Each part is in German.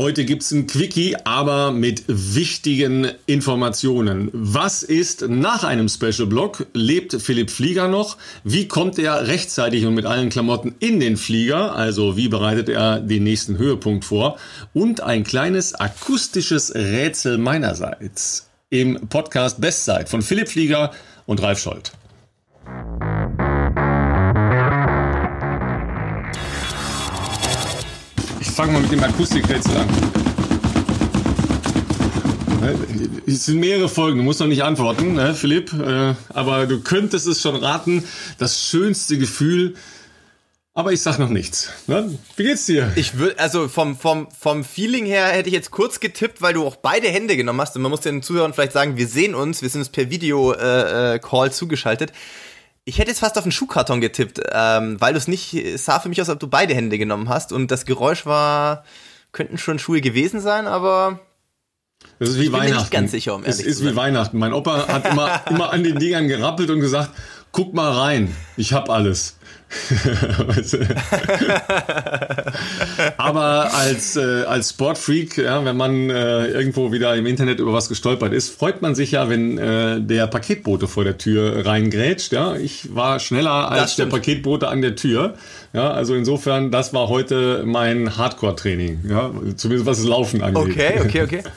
Heute gibt's ein Quickie, aber mit wichtigen Informationen. Was ist nach einem Special Block? Lebt Philipp Flieger noch? Wie kommt er rechtzeitig und mit allen Klamotten in den Flieger? Also wie bereitet er den nächsten Höhepunkt vor? Und ein kleines akustisches Rätsel meinerseits im Podcast Bestzeit von Philipp Flieger und Ralf Scholz. Ich fange mal mit dem Akustikrätsel an. Es sind mehrere Folgen, du musst noch nicht antworten, ne, Philipp, äh, aber du könntest es schon raten. Das schönste Gefühl, aber ich sag noch nichts. Ne? Wie geht's dir? Ich würde, also vom, vom, vom Feeling her hätte ich jetzt kurz getippt, weil du auch beide Hände genommen hast. Und man muss den Zuhörern vielleicht sagen, wir sehen uns, wir sind uns per Video-Call äh, äh zugeschaltet. Ich hätte jetzt fast auf den Schuhkarton getippt, ähm, weil du es nicht, es sah für mich aus, als ob du beide Hände genommen hast und das Geräusch war, könnten schon Schuhe gewesen sein, aber das ist wie ich bin Weihnachten. mir nicht ganz sicher, um ehrlich Es ist wie Weihnachten. Mein Opa hat immer, immer an den Dingern gerappelt und gesagt, guck mal rein, ich hab alles. Aber als, äh, als Sportfreak, ja, wenn man äh, irgendwo wieder im Internet über was gestolpert ist, freut man sich ja, wenn äh, der Paketbote vor der Tür reingrätscht. Ja. Ich war schneller als der Paketbote an der Tür. Ja, also insofern, das war heute mein Hardcore-Training. Ja, zumindest was das Laufen angeht. Okay, okay, okay.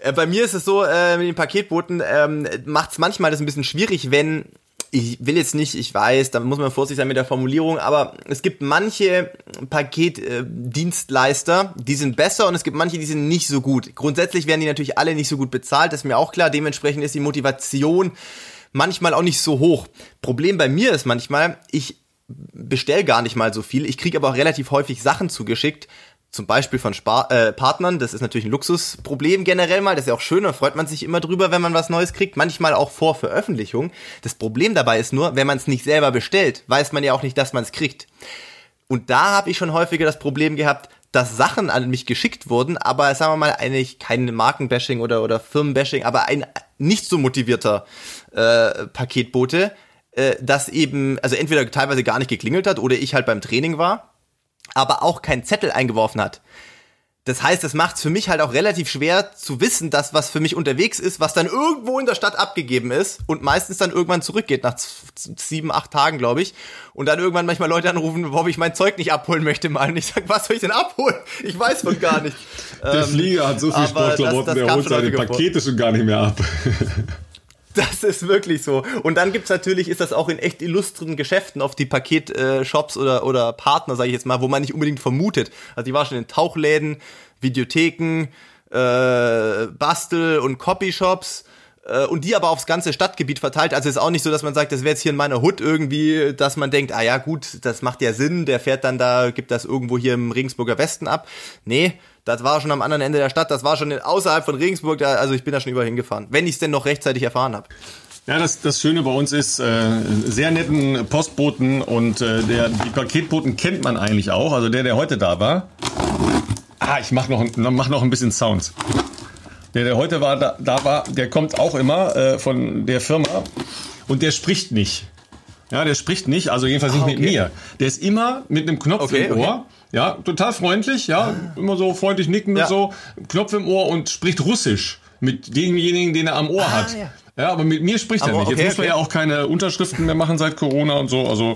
Äh, bei mir ist es so, äh, mit den Paketboten ähm, macht es manchmal das ein bisschen schwierig, wenn ich will jetzt nicht, ich weiß, da muss man vorsichtig sein mit der Formulierung, aber es gibt manche Paketdienstleister, die sind besser und es gibt manche, die sind nicht so gut. Grundsätzlich werden die natürlich alle nicht so gut bezahlt, das ist mir auch klar. Dementsprechend ist die Motivation manchmal auch nicht so hoch. Problem bei mir ist manchmal, ich bestell gar nicht mal so viel, ich kriege aber auch relativ häufig Sachen zugeschickt, zum Beispiel von Spar äh, Partnern. Das ist natürlich ein Luxusproblem generell mal. Das ist ja auch schön, da freut man sich immer drüber, wenn man was Neues kriegt. Manchmal auch vor Veröffentlichung. Das Problem dabei ist nur, wenn man es nicht selber bestellt, weiß man ja auch nicht, dass man es kriegt. Und da habe ich schon häufiger das Problem gehabt, dass Sachen an mich geschickt wurden, aber sagen wir mal eigentlich kein Markenbashing oder, oder Firmenbashing, aber ein nicht so motivierter äh, Paketbote, äh, das eben, also entweder teilweise gar nicht geklingelt hat oder ich halt beim Training war aber auch keinen Zettel eingeworfen hat. Das heißt, es macht es für mich halt auch relativ schwer zu wissen, dass was für mich unterwegs ist, was dann irgendwo in der Stadt abgegeben ist und meistens dann irgendwann zurückgeht, nach sieben, acht Tagen, glaube ich. Und dann irgendwann manchmal Leute anrufen, wo ich mein Zeug nicht abholen möchte mal. Und ich sage, was soll ich denn abholen? Ich weiß von gar nicht. Der ähm, Flieger hat so viel Sportklamotten, der holt seine Pakete schon gar nicht mehr ab. Das ist wirklich so. Und dann gibt's natürlich, ist das auch in echt illustren Geschäften auf die Paketshops oder, oder Partner, sage ich jetzt mal, wo man nicht unbedingt vermutet. Also die war schon in Tauchläden, Videotheken, äh, Bastel- und Copyshops äh, und die aber aufs ganze Stadtgebiet verteilt. Also ist auch nicht so, dass man sagt, das wäre jetzt hier in meiner Hut irgendwie, dass man denkt, ah ja gut, das macht ja Sinn, der fährt dann da, gibt das irgendwo hier im Regensburger Westen ab. Nee, das war schon am anderen Ende der Stadt, das war schon außerhalb von Regensburg, da, also ich bin da schon überall hingefahren, wenn ich es denn noch rechtzeitig erfahren habe. Ja, das, das Schöne bei uns ist, äh, sehr netten Postboten und äh, der, die Paketboten kennt man eigentlich auch. Also der, der heute da war. Ah, ich mach noch, mach noch ein bisschen Sounds. Der, der heute war, da, da war, der kommt auch immer äh, von der Firma und der spricht nicht. Ja, der spricht nicht, also jedenfalls nicht ah, okay. mit mir. Der ist immer mit einem Knopf okay, im Ohr. Okay. Ja, total freundlich, ja, ah. immer so freundlich nicken ja. und so, Knopf im Ohr und spricht Russisch mit demjenigen, den er am Ohr ah, hat. Ja. ja. aber mit mir spricht aber er nicht. Jetzt muss man ja auch keine Unterschriften mehr machen seit Corona und so, also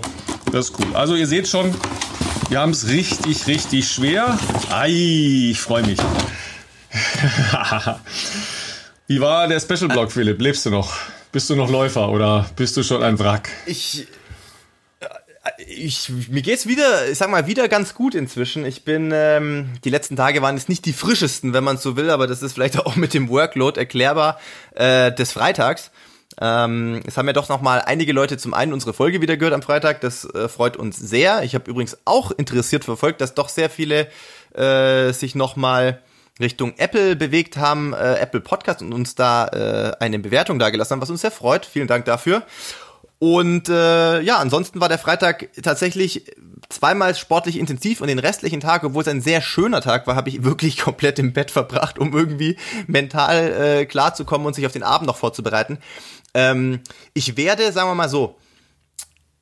das ist cool. Also ihr seht schon, wir haben es richtig, richtig schwer. Ei, ich freue mich. Wie war der Special Block, Philipp? Lebst du noch? Bist du noch Läufer oder bist du schon ein Wrack? Ich, ich, mir geht's wieder, ich sag mal, wieder ganz gut inzwischen. Ich bin, ähm, die letzten Tage waren jetzt nicht die frischesten, wenn man so will, aber das ist vielleicht auch mit dem Workload erklärbar äh, des Freitags. Ähm, es haben ja doch noch mal einige Leute zum einen unsere Folge wieder gehört am Freitag. Das äh, freut uns sehr. Ich habe übrigens auch interessiert verfolgt, dass doch sehr viele äh, sich noch mal Richtung Apple bewegt haben, äh, Apple Podcast und uns da äh, eine Bewertung dagelassen haben, was uns sehr freut. Vielen Dank dafür. Und äh, ja, ansonsten war der Freitag tatsächlich zweimal sportlich intensiv und den restlichen Tag, obwohl es ein sehr schöner Tag war, habe ich wirklich komplett im Bett verbracht, um irgendwie mental äh, klarzukommen und sich auf den Abend noch vorzubereiten. Ähm, ich werde, sagen wir mal so,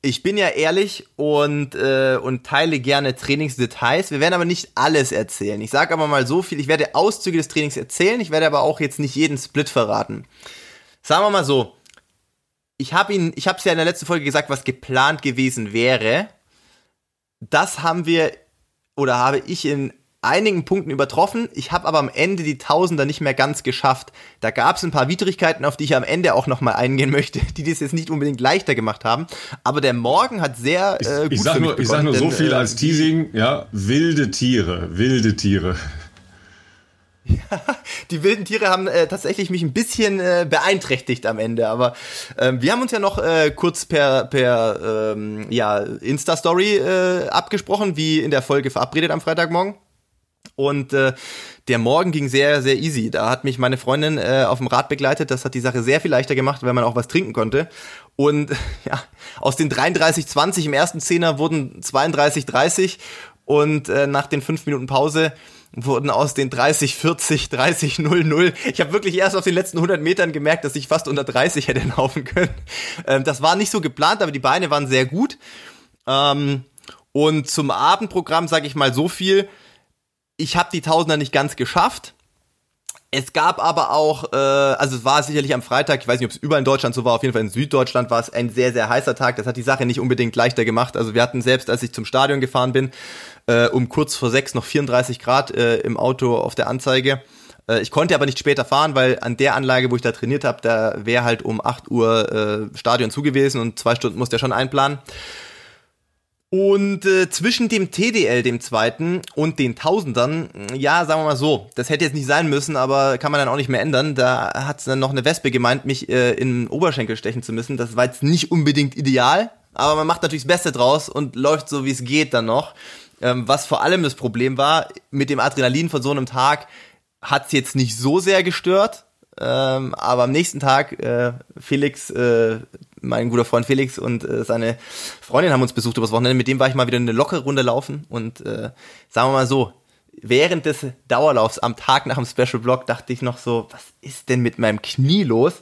ich bin ja ehrlich und, äh, und teile gerne Trainingsdetails. Wir werden aber nicht alles erzählen. Ich sage aber mal so viel, ich werde Auszüge des Trainings erzählen, ich werde aber auch jetzt nicht jeden Split verraten. Sagen wir mal so, ich habe ich habe es ja in der letzten Folge gesagt, was geplant gewesen wäre. Das haben wir oder habe ich in einigen Punkten übertroffen. Ich habe aber am Ende die Tausender nicht mehr ganz geschafft. Da gab es ein paar Widrigkeiten, auf die ich am Ende auch nochmal eingehen möchte, die das jetzt nicht unbedingt leichter gemacht haben. Aber der Morgen hat sehr äh, gut ich, ich sag nur, Ich sag nur so viel äh, als Teasing, ja, wilde Tiere, wilde Tiere. Ja, die wilden Tiere haben äh, tatsächlich mich ein bisschen äh, beeinträchtigt am Ende, aber ähm, wir haben uns ja noch äh, kurz per per ähm, ja Insta Story äh, abgesprochen, wie in der Folge verabredet am Freitagmorgen. Und äh, der Morgen ging sehr, sehr easy. Da hat mich meine Freundin äh, auf dem Rad begleitet. Das hat die Sache sehr viel leichter gemacht, weil man auch was trinken konnte. Und ja, aus den 33,20 im ersten Zehner wurden 32,30 und äh, nach den fünf Minuten Pause wurden aus den 30, 40, 30, 0, 0. Ich habe wirklich erst auf den letzten 100 Metern gemerkt, dass ich fast unter 30 hätte laufen können. Ähm, das war nicht so geplant, aber die Beine waren sehr gut. Ähm, und zum Abendprogramm sage ich mal so viel ich habe die Tausender nicht ganz geschafft. Es gab aber auch, äh, also es war sicherlich am Freitag, ich weiß nicht, ob es überall in Deutschland so war, auf jeden Fall in Süddeutschland war es ein sehr, sehr heißer Tag. Das hat die Sache nicht unbedingt leichter gemacht. Also wir hatten selbst, als ich zum Stadion gefahren bin, äh, um kurz vor sechs noch 34 Grad äh, im Auto auf der Anzeige. Äh, ich konnte aber nicht später fahren, weil an der Anlage, wo ich da trainiert habe, da wäre halt um 8 Uhr äh, Stadion zugewiesen und zwei Stunden musste er schon einplanen. Und äh, zwischen dem TDL, dem zweiten, und den Tausendern, ja, sagen wir mal so, das hätte jetzt nicht sein müssen, aber kann man dann auch nicht mehr ändern. Da hat dann noch eine Wespe gemeint, mich äh, in den Oberschenkel stechen zu müssen. Das war jetzt nicht unbedingt ideal, aber man macht natürlich das Beste draus und läuft so, wie es geht dann noch. Ähm, was vor allem das Problem war, mit dem Adrenalin von so einem Tag hat es jetzt nicht so sehr gestört, ähm, aber am nächsten Tag, äh, Felix, äh, mein guter Freund Felix und äh, seine Freundin haben uns besucht übers Wochenende. Mit dem war ich mal wieder eine lockere Runde laufen und äh, sagen wir mal so, während des Dauerlaufs am Tag nach dem Special Block dachte ich noch so, was ist denn mit meinem Knie los?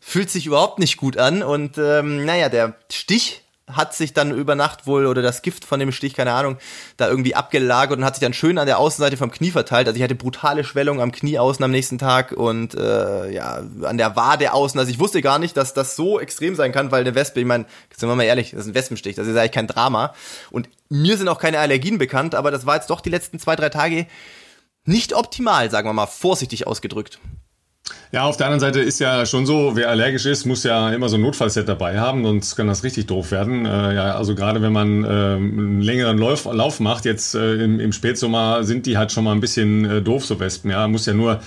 Fühlt sich überhaupt nicht gut an und ähm, naja, der Stich hat sich dann über Nacht wohl oder das Gift von dem Stich, keine Ahnung, da irgendwie abgelagert und hat sich dann schön an der Außenseite vom Knie verteilt. Also ich hatte brutale Schwellung am Knie außen am nächsten Tag und äh, ja, an der Wade außen. Also ich wusste gar nicht, dass das so extrem sein kann, weil eine Wespe, ich meine, sind wir mal ehrlich, das ist ein Wespenstich, das ist eigentlich kein Drama. Und mir sind auch keine Allergien bekannt, aber das war jetzt doch die letzten zwei, drei Tage nicht optimal, sagen wir mal, vorsichtig ausgedrückt. Ja, auf der anderen Seite ist ja schon so, wer allergisch ist, muss ja immer so ein Notfallset dabei haben, sonst kann das richtig doof werden. Äh, ja, also gerade wenn man äh, einen längeren Lauf, Lauf macht, jetzt äh, im, im Spätsommer sind die halt schon mal ein bisschen äh, doof, so Wespen. Ja, muss ja nur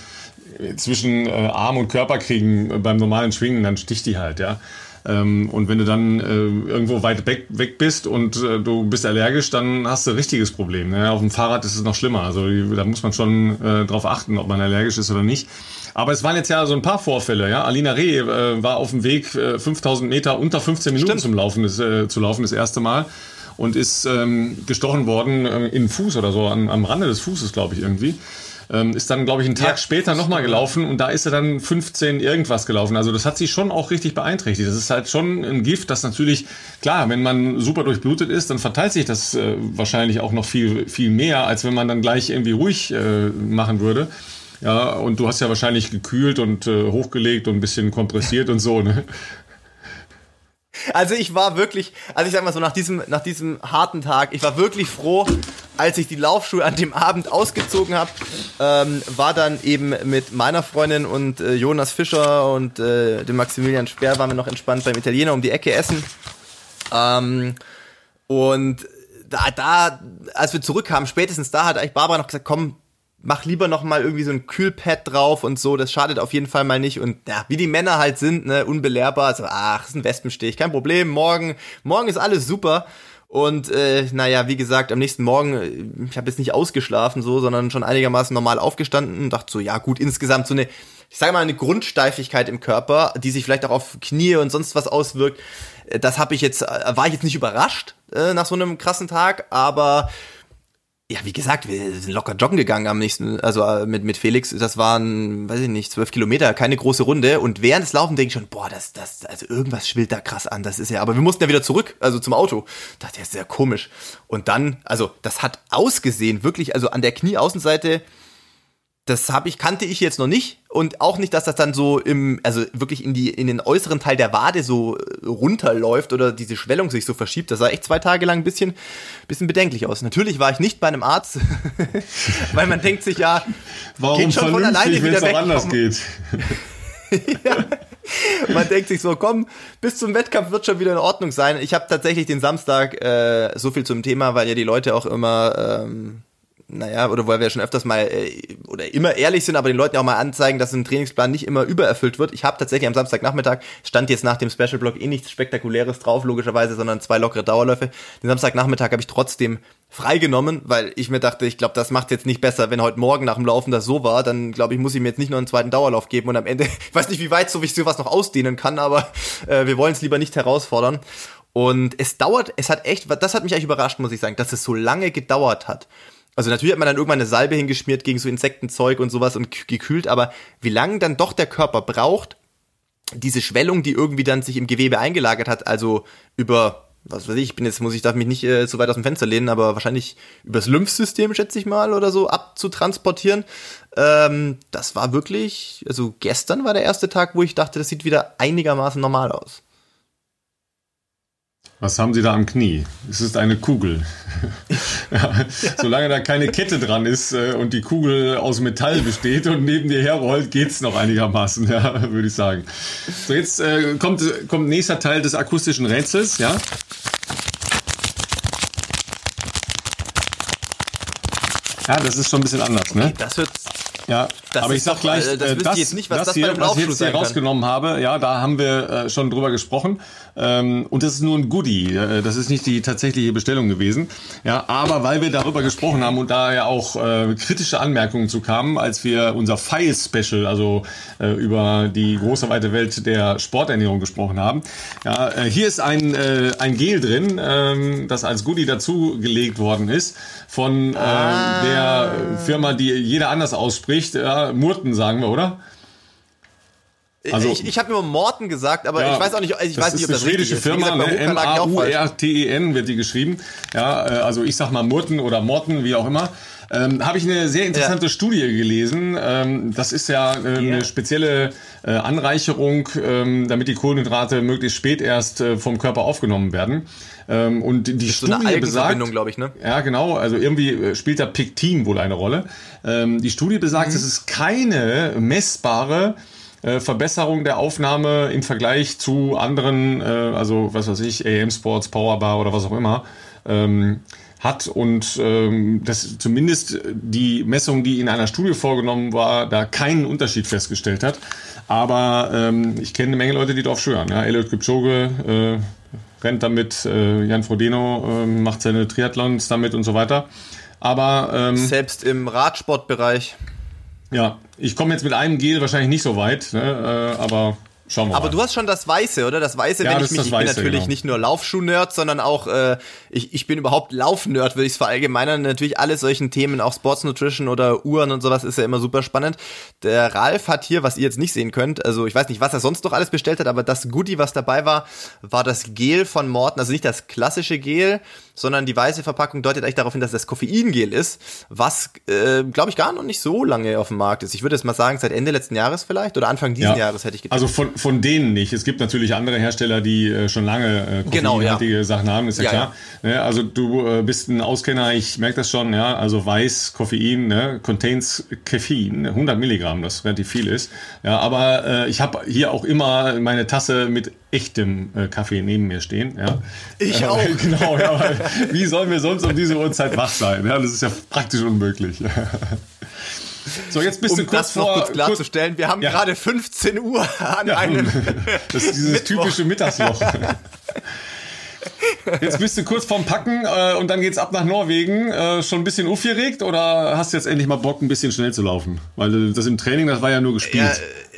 zwischen äh, Arm und Körper kriegen beim normalen Schwingen, dann sticht die halt, ja. Ähm, und wenn du dann äh, irgendwo weit weg, weg bist und äh, du bist allergisch, dann hast du ein richtiges Problem. Ne? Auf dem Fahrrad ist es noch schlimmer. Also da muss man schon äh, drauf achten, ob man allergisch ist oder nicht. Aber es waren jetzt ja so ein paar Vorfälle. Ja? Alina Reh äh, war auf dem Weg, äh, 5000 Meter unter 15 Minuten zum Laufen, das, äh, zu laufen das erste Mal und ist ähm, gestochen worden äh, in den Fuß oder so, an, am Rande des Fußes, glaube ich, irgendwie. Ähm, ist dann, glaube ich, einen Tag ja, später nochmal gelaufen und da ist er dann 15 irgendwas gelaufen. Also das hat sich schon auch richtig beeinträchtigt. Das ist halt schon ein Gift, das natürlich, klar, wenn man super durchblutet ist, dann verteilt sich das äh, wahrscheinlich auch noch viel, viel mehr, als wenn man dann gleich irgendwie ruhig äh, machen würde. Ja, und du hast ja wahrscheinlich gekühlt und äh, hochgelegt und ein bisschen kompressiert und so, ne? Also ich war wirklich, also ich sag mal so, nach diesem, nach diesem harten Tag, ich war wirklich froh, als ich die Laufschuhe an dem Abend ausgezogen habe, ähm, war dann eben mit meiner Freundin und äh, Jonas Fischer und äh, dem Maximilian Speer waren wir noch entspannt beim Italiener um die Ecke essen. Ähm, und da, da, als wir zurückkamen, spätestens da hat eigentlich Barbara noch gesagt, komm, mach lieber noch mal irgendwie so ein Kühlpad drauf und so, das schadet auf jeden Fall mal nicht und ja, wie die Männer halt sind, ne, unbelehrbar, also ach, ist ein Wespenstich, kein Problem, morgen, morgen ist alles super und äh, naja, wie gesagt, am nächsten Morgen, äh, ich habe jetzt nicht ausgeschlafen so, sondern schon einigermaßen normal aufgestanden und dachte so, ja gut, insgesamt so eine, ich sage mal, eine Grundsteifigkeit im Körper, die sich vielleicht auch auf Knie und sonst was auswirkt. Äh, das habe ich jetzt, äh, war ich jetzt nicht überrascht äh, nach so einem krassen Tag, aber ja, wie gesagt, wir sind locker joggen gegangen am nächsten, also äh, mit, mit Felix. Das waren, weiß ich nicht, zwölf Kilometer, keine große Runde. Und während des Laufen denke ich schon, boah, das, das, also irgendwas schwillt da krass an. Das ist ja, aber wir mussten ja wieder zurück, also zum Auto. Das ist ja sehr komisch. Und dann, also, das hat ausgesehen, wirklich, also an der Knieaußenseite, das habe ich kannte ich jetzt noch nicht und auch nicht, dass das dann so im also wirklich in die in den äußeren Teil der Wade so äh, runterläuft oder diese Schwellung sich so verschiebt. Das sah echt zwei Tage lang ein bisschen bisschen bedenklich aus. Natürlich war ich nicht bei einem Arzt, weil man denkt sich ja, Warum geht schon von alleine wieder weg. anders geht. ja. Man denkt sich so, komm, bis zum Wettkampf wird schon wieder in Ordnung sein. Ich habe tatsächlich den Samstag äh, so viel zum Thema, weil ja die Leute auch immer ähm, naja, oder weil wir schon öfters mal äh, oder immer ehrlich sind, aber den Leuten auch mal anzeigen, dass ein Trainingsplan nicht immer übererfüllt wird. Ich habe tatsächlich am Samstagnachmittag, stand jetzt nach dem Special Block eh nichts Spektakuläres drauf, logischerweise, sondern zwei lockere Dauerläufe. Den Samstagnachmittag habe ich trotzdem freigenommen, weil ich mir dachte, ich glaube, das macht jetzt nicht besser, wenn heute Morgen nach dem Laufen das so war, dann glaube ich, muss ich mir jetzt nicht noch einen zweiten Dauerlauf geben und am Ende, ich weiß nicht, wie weit so ich sowas noch ausdehnen kann, aber äh, wir wollen es lieber nicht herausfordern. Und es dauert, es hat echt, das hat mich eigentlich überrascht, muss ich sagen, dass es so lange gedauert hat. Also natürlich hat man dann irgendwann eine Salbe hingeschmiert gegen so Insektenzeug und sowas und gekühlt, aber wie lange dann doch der Körper braucht, diese Schwellung, die irgendwie dann sich im Gewebe eingelagert hat, also über, was weiß ich, ich bin jetzt, muss ich, darf mich nicht äh, so weit aus dem Fenster lehnen, aber wahrscheinlich übers Lymphsystem, schätze ich mal, oder so, abzutransportieren. Ähm, das war wirklich, also gestern war der erste Tag, wo ich dachte, das sieht wieder einigermaßen normal aus. Was haben Sie da am Knie? Es ist eine Kugel. ja, solange da keine Kette dran ist äh, und die Kugel aus Metall besteht und neben dir herrollt, geht's noch einigermaßen, ja, würde ich sagen. So, jetzt äh, kommt, kommt nächster Teil des akustischen Rätsels, ja. Ja, das ist schon ein bisschen anders, ne? Okay, das wird ja, das aber ich sag doch, gleich, äh, das, äh, das, jetzt nicht, was das, das hier, was ich jetzt hier rausgenommen habe, ja, da haben wir äh, schon drüber gesprochen. Ähm, und das ist nur ein Goodie. Äh, das ist nicht die tatsächliche Bestellung gewesen. Ja, aber weil wir darüber gesprochen haben und da ja auch äh, kritische Anmerkungen zu kamen, als wir unser File-Special, also äh, über die große weite Welt der Sporternährung gesprochen haben. Ja, äh, hier ist ein, äh, ein Gel drin, äh, das als Goodie dazugelegt worden ist von äh, ah. der Firma, die jeder anders ausspricht. Ja, Murten sagen wir, oder? Also, ich ich habe nur Morten gesagt, aber ja, ich weiß auch nicht, ich weiß nicht, ob das ist. schwedische Firma, ne? M-A-U-R-T-E-N wird die geschrieben. Ja, äh, also ich sag mal Murten oder Morten, wie auch immer. Ähm, habe ich eine sehr interessante ja. Studie gelesen. Ähm, das ist ja äh, eine yeah. spezielle äh, Anreicherung, ähm, damit die Kohlenhydrate möglichst spät erst äh, vom Körper aufgenommen werden. Ähm, und die das Studie so eine besagt, glaube ich, ne? Ja, genau. Also irgendwie äh, spielt da Pektin wohl eine Rolle. Ähm, die Studie besagt, mhm. es ist keine messbare äh, Verbesserung der Aufnahme im Vergleich zu anderen, äh, also was weiß ich, AM Sports, Powerbar oder was auch immer. Ähm, hat und ähm, das zumindest die Messung, die in einer Studie vorgenommen war, da keinen Unterschied festgestellt hat. Aber ähm, ich kenne eine Menge Leute, die drauf schwören. Ja, Elliot Kipchoge äh, rennt damit, äh, Jan Frodeno äh, macht seine Triathlons damit und so weiter. Aber ähm, selbst im Radsportbereich. Ja, ich komme jetzt mit einem Gel wahrscheinlich nicht so weit, ne, äh, aber Schauen wir Aber mal. du hast schon das Weiße, oder? Das Weiße, ja, wenn ich mich, ich Weiße, bin natürlich genau. nicht nur Laufschuh-Nerd, sondern auch, äh, ich, ich bin überhaupt Lauf-Nerd, würde ich es verallgemeinern. Natürlich alle solchen Themen, auch Sports Nutrition oder Uhren und sowas, ist ja immer super spannend. Der Ralf hat hier, was ihr jetzt nicht sehen könnt, also ich weiß nicht, was er sonst noch alles bestellt hat, aber das Goodie, was dabei war, war das Gel von Morten, also nicht das klassische Gel, sondern die weiße Verpackung deutet eigentlich darauf hin, dass das Koffeingel ist, was, äh, glaube ich, gar noch nicht so lange auf dem Markt ist. Ich würde jetzt mal sagen, seit Ende letzten Jahres vielleicht oder Anfang diesen ja. Jahres hätte ich gedacht. Also von, von denen nicht. Es gibt natürlich andere Hersteller, die äh, schon lange äh, genau, ja. Sachen haben, ist ja, ja klar. Ne, also du äh, bist ein Auskenner, ich merke das schon, ja. Also weiß, Koffein, ne, contains Koffein, 100 Milligramm, das relativ viel ist. Ja, aber äh, ich habe hier auch immer meine Tasse mit echtem äh, Kaffee neben mir stehen. Ja. Ich auch. genau, ja, weil, wie sollen wir sonst um diese Uhrzeit wach sein? Ja, das ist ja praktisch unmöglich. So, jetzt bist um du kurz das vor, noch kurz klarzustellen, wir haben ja. gerade 15 Uhr an ja, einem. Das ist dieses typische Mittagsloch. Jetzt bist du kurz vorm Packen äh, und dann geht's ab nach Norwegen. Äh, schon ein bisschen aufgeregt oder hast du jetzt endlich mal Bock, ein bisschen schnell zu laufen? Weil das im Training, das war ja nur gespielt. Ja,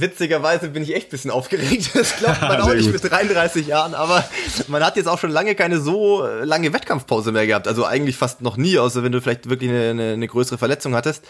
witzigerweise bin ich echt ein bisschen aufgeregt. Das glaubt man auch nicht gut. mit 33 Jahren, aber man hat jetzt auch schon lange keine so lange Wettkampfpause mehr gehabt. Also eigentlich fast noch nie, außer wenn du vielleicht wirklich eine, eine, eine größere Verletzung hattest.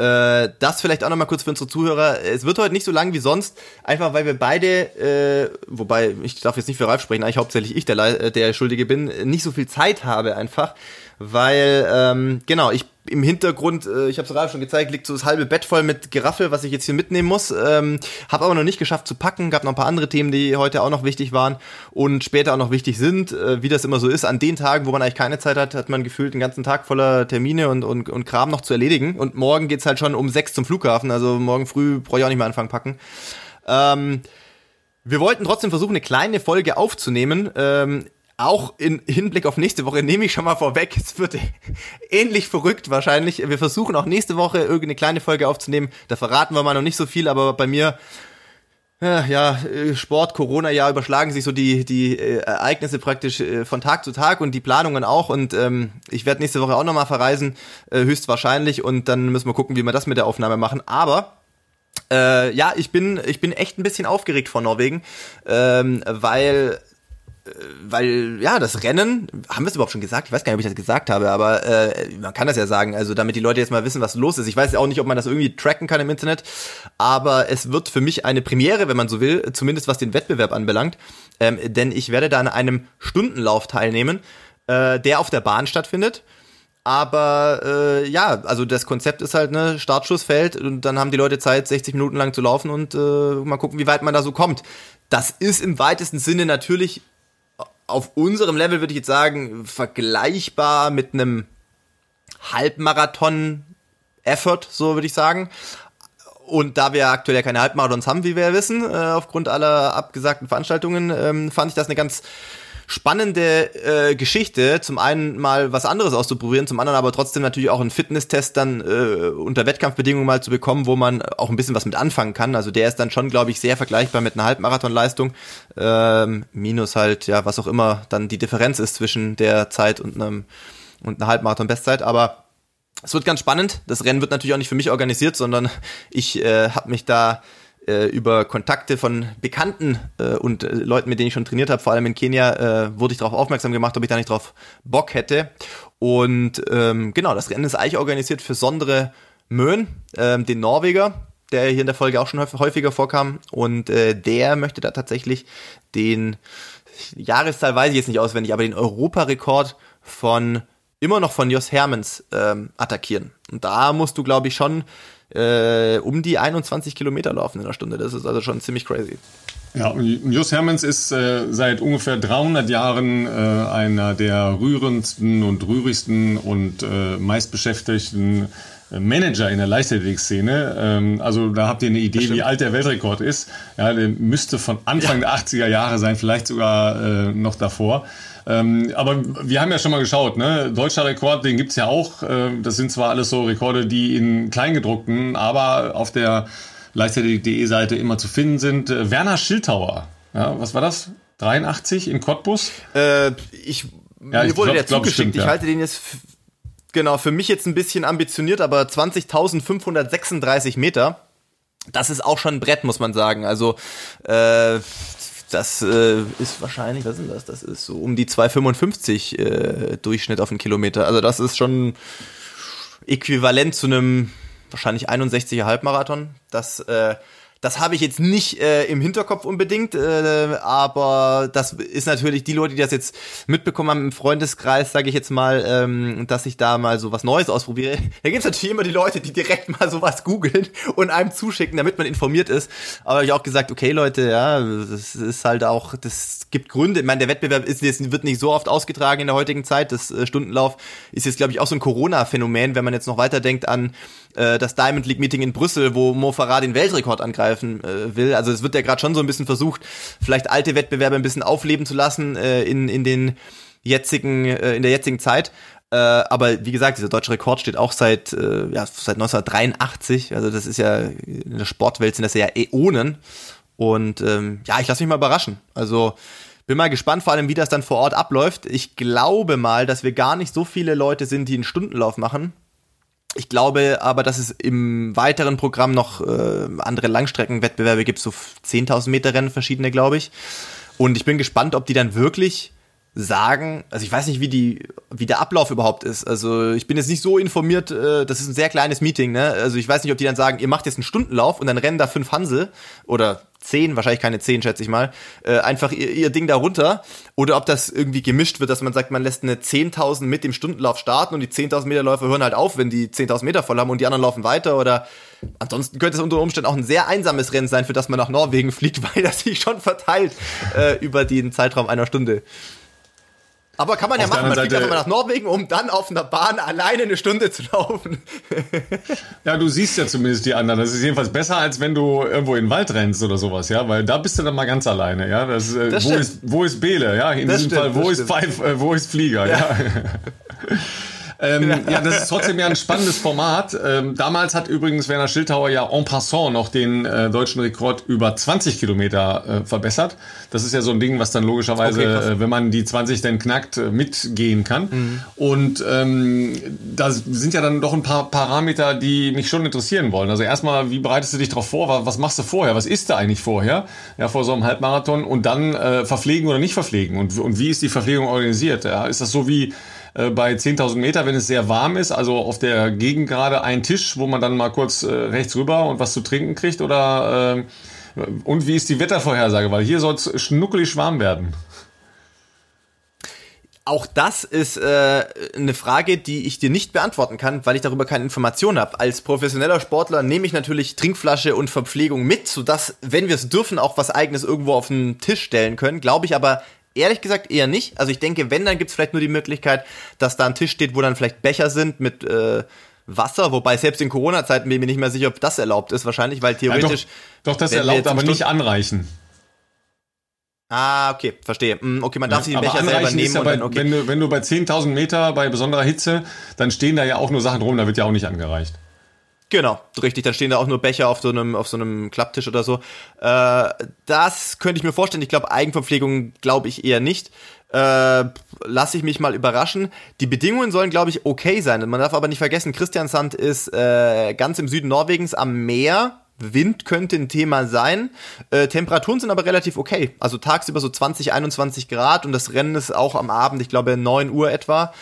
Äh, das vielleicht auch nochmal kurz für unsere Zuhörer. Es wird heute nicht so lang wie sonst, einfach weil wir beide, äh, wobei ich darf jetzt nicht für Ralf sprechen, eigentlich hauptsächlich ich der, äh, der Schuldige bin, nicht so viel Zeit habe einfach, weil, ähm, genau, ich im Hintergrund, äh, ich habe es gerade schon gezeigt, liegt so das halbe Bett voll mit Geraffel, was ich jetzt hier mitnehmen muss. Ähm, habe aber noch nicht geschafft zu packen. Gab noch ein paar andere Themen, die heute auch noch wichtig waren und später auch noch wichtig sind. Äh, wie das immer so ist, an den Tagen, wo man eigentlich keine Zeit hat, hat man gefühlt den ganzen Tag voller Termine und, und, und Kram noch zu erledigen. Und morgen geht's halt schon um sechs zum Flughafen. Also morgen früh brauche ich auch nicht mehr anfangen packen. Ähm, wir wollten trotzdem versuchen, eine kleine Folge aufzunehmen. Ähm, auch in Hinblick auf nächste Woche nehme ich schon mal vorweg, es wird ähnlich verrückt wahrscheinlich. Wir versuchen auch nächste Woche irgendeine kleine Folge aufzunehmen. Da verraten wir mal noch nicht so viel, aber bei mir ja, Sport, Corona-Jahr überschlagen sich so die, die äh, Ereignisse praktisch äh, von Tag zu Tag und die Planungen auch. Und ähm, ich werde nächste Woche auch nochmal verreisen, äh, höchstwahrscheinlich. Und dann müssen wir gucken, wie wir das mit der Aufnahme machen. Aber äh, ja, ich bin, ich bin echt ein bisschen aufgeregt vor Norwegen, ähm, weil weil ja, das Rennen, haben wir es überhaupt schon gesagt? Ich weiß gar nicht, ob ich das gesagt habe, aber äh, man kann das ja sagen, also damit die Leute jetzt mal wissen, was los ist. Ich weiß auch nicht, ob man das irgendwie tracken kann im Internet, aber es wird für mich eine Premiere, wenn man so will, zumindest was den Wettbewerb anbelangt, ähm, denn ich werde da an einem Stundenlauf teilnehmen, äh, der auf der Bahn stattfindet. Aber äh, ja, also das Konzept ist halt, ne, Startschuss fällt und dann haben die Leute Zeit, 60 Minuten lang zu laufen und äh, mal gucken, wie weit man da so kommt. Das ist im weitesten Sinne natürlich auf unserem Level würde ich jetzt sagen, vergleichbar mit einem Halbmarathon-Effort, so würde ich sagen. Und da wir aktuell ja keine Halbmarathons haben, wie wir ja wissen, äh, aufgrund aller abgesagten Veranstaltungen, ähm, fand ich das eine ganz spannende äh, Geschichte. Zum einen mal was anderes auszuprobieren, zum anderen aber trotzdem natürlich auch einen Fitnesstest dann äh, unter Wettkampfbedingungen mal zu bekommen, wo man auch ein bisschen was mit anfangen kann. Also der ist dann schon, glaube ich, sehr vergleichbar mit einer Halbmarathonleistung. Ähm, minus halt, ja, was auch immer dann die Differenz ist zwischen der Zeit und einem und einer Halbmarathon-Bestzeit. Aber es wird ganz spannend. Das Rennen wird natürlich auch nicht für mich organisiert, sondern ich äh, habe mich da äh, über Kontakte von Bekannten äh, und äh, Leuten, mit denen ich schon trainiert habe, vor allem in Kenia, äh, wurde ich darauf aufmerksam gemacht, ob ich da nicht drauf Bock hätte. Und ähm, genau, das Rennen ist eigentlich organisiert für Sondre Möhn, ähm, den Norweger, der hier in der Folge auch schon häufiger vorkam. Und äh, der möchte da tatsächlich den Jahreszahl weiß ich jetzt nicht auswendig, aber den Europarekord von immer noch von Jos Hermans ähm, attackieren. Und da musst du, glaube ich, schon äh, um die 21 Kilometer laufen in einer Stunde. Das ist also schon ziemlich crazy. Ja, Jos Hermans ist äh, seit ungefähr 300 Jahren äh, einer der rührendsten und rührigsten und äh, meistbeschäftigten Manager in der Leichtathletik-Szene. Ähm, also da habt ihr eine Idee, wie alt der Weltrekord ist. Ja, der müsste von Anfang ja. der 80er Jahre sein, vielleicht sogar äh, noch davor. Ähm, aber wir haben ja schon mal geschaut, ne? Deutscher Rekord, den gibt's ja auch. Äh, das sind zwar alles so Rekorde, die in Kleingedruckten, aber auf der leichtathletik.de Seite immer zu finden sind. Äh, Werner Schildtauer, ja, was war das? 83 in Cottbus? Äh, ich, ja, mir wurde glaub, der zugeschickt. Stimmt, ich halte den jetzt genau für mich jetzt ein bisschen ambitioniert, aber 20.536 Meter. Das ist auch schon ein Brett, muss man sagen. Also äh, das äh, ist wahrscheinlich, was denn das? Das ist so um die 2,55 äh, Durchschnitt auf den Kilometer. Also das ist schon äquivalent zu einem wahrscheinlich 61er Halbmarathon. Das äh, das habe ich jetzt nicht äh, im Hinterkopf unbedingt, äh, aber das ist natürlich die Leute, die das jetzt mitbekommen haben im Freundeskreis, sage ich jetzt mal, ähm, dass ich da mal so was Neues ausprobiere. Da gibt es natürlich immer die Leute, die direkt mal sowas googeln und einem zuschicken, damit man informiert ist. Aber ich auch gesagt, okay Leute, ja, das ist halt auch, das gibt Gründe. Ich meine, der Wettbewerb ist jetzt, wird nicht so oft ausgetragen in der heutigen Zeit. Das äh, Stundenlauf ist jetzt, glaube ich, auch so ein Corona-Phänomen, wenn man jetzt noch weiterdenkt an äh, das Diamond League Meeting in Brüssel, wo Mo Farah den Weltrekord angreifen äh, will. Also es wird ja gerade schon so ein bisschen versucht, vielleicht alte Wettbewerbe ein bisschen aufleben zu lassen äh, in, in den jetzigen, äh, in der jetzigen Zeit. Äh, aber wie gesagt, dieser deutsche Rekord steht auch seit, äh, ja, seit 1983. Also das ist ja, in der Sportwelt sind das ja Äonen. Und ähm, ja, ich lasse mich mal überraschen. Also bin mal gespannt, vor allem, wie das dann vor Ort abläuft. Ich glaube mal, dass wir gar nicht so viele Leute sind, die einen Stundenlauf machen, Ich glaube aber, dass es im weiteren Programm noch äh, andere Langstreckenwettbewerbe gibt, so 10.000 Meter Rennen verschiedene, glaube ich. Und ich bin gespannt, ob die dann wirklich sagen, also ich weiß nicht, wie die, wie der Ablauf überhaupt ist. Also ich bin jetzt nicht so informiert, äh, das ist ein sehr kleines Meeting, ne? Also ich weiß nicht, ob die dann sagen, ihr macht jetzt einen Stundenlauf und dann rennen da fünf Hansel oder zehn, wahrscheinlich keine zehn, schätze ich mal, äh, einfach ihr, ihr Ding da runter. Oder ob das irgendwie gemischt wird, dass man sagt, man lässt eine 10.000 mit dem Stundenlauf starten und die 10.000 Meter Läufer hören halt auf, wenn die 10.000 Meter voll haben und die anderen laufen weiter. Oder ansonsten könnte es unter Umständen auch ein sehr einsames Rennen sein, für das man nach Norwegen fliegt, weil das sich schon verteilt äh, über den Zeitraum einer Stunde. Aber kann man ja machen, man fliegt einfach mal nach Norwegen, um dann auf einer Bahn alleine eine Stunde zu laufen. ja, du siehst ja zumindest die anderen. Das ist jedenfalls besser, als wenn du irgendwo in den Wald rennst oder sowas, ja, weil da bist du dann mal ganz alleine, ja. Das, äh, das wo, ist, wo ist Bele, ja, in das diesem stimmt, Fall, wo ist, Pfeif, äh, wo ist Flieger, ja. ja. Ähm, ja, das ist trotzdem ja ein spannendes Format. Ähm, damals hat übrigens Werner Schildhauer ja en passant noch den äh, deutschen Rekord über 20 Kilometer äh, verbessert. Das ist ja so ein Ding, was dann logischerweise, okay, äh, wenn man die 20 dann knackt, äh, mitgehen kann. Mhm. Und ähm, da sind ja dann doch ein paar Parameter, die mich schon interessieren wollen. Also erstmal, wie bereitest du dich darauf vor? Was machst du vorher? Was isst du eigentlich vorher? Ja, vor so einem Halbmarathon und dann äh, verpflegen oder nicht verpflegen? Und, und wie ist die Verpflegung organisiert? Ja, ist das so wie äh, bei 10.000 Meter, wenn es sehr warm ist, also auf der Gegend gerade ein Tisch, wo man dann mal kurz äh, rechts rüber und was zu trinken kriegt? Oder äh, und wie ist die Wettervorhersage? Weil hier soll es schnuckelig warm werden. Auch das ist äh, eine Frage, die ich dir nicht beantworten kann, weil ich darüber keine Information habe. Als professioneller Sportler nehme ich natürlich Trinkflasche und Verpflegung mit, sodass, wenn wir es dürfen, auch was eigenes irgendwo auf den Tisch stellen können. Glaube ich aber Ehrlich gesagt eher nicht. Also ich denke, wenn, dann gibt es vielleicht nur die Möglichkeit, dass da ein Tisch steht, wo dann vielleicht Becher sind mit äh, Wasser, wobei selbst in Corona-Zeiten bin ich mir nicht mehr sicher, ob das erlaubt ist wahrscheinlich, weil theoretisch. Ja, doch, doch, das erlaubt, aber nicht anreichen. Ah, okay, verstehe. Hm, okay, man darf ja, sich den Becher selber nehmen. Ja bei, dann, okay. wenn, du, wenn du bei 10.000 Meter bei besonderer Hitze, dann stehen da ja auch nur Sachen rum, da wird ja auch nicht angereicht. Genau, richtig. Dann stehen da auch nur Becher auf so einem, auf so einem Klapptisch oder so. Äh, das könnte ich mir vorstellen. Ich glaube, Eigenverpflegung glaube ich eher nicht. Äh, lasse ich mich mal überraschen. Die Bedingungen sollen, glaube ich, okay sein. Man darf aber nicht vergessen, Christiansand ist äh, ganz im Süden Norwegens am Meer. Wind könnte ein Thema sein. Äh, Temperaturen sind aber relativ okay. Also tagsüber so 20, 21 Grad und das Rennen ist auch am Abend, ich glaube 9 Uhr etwa.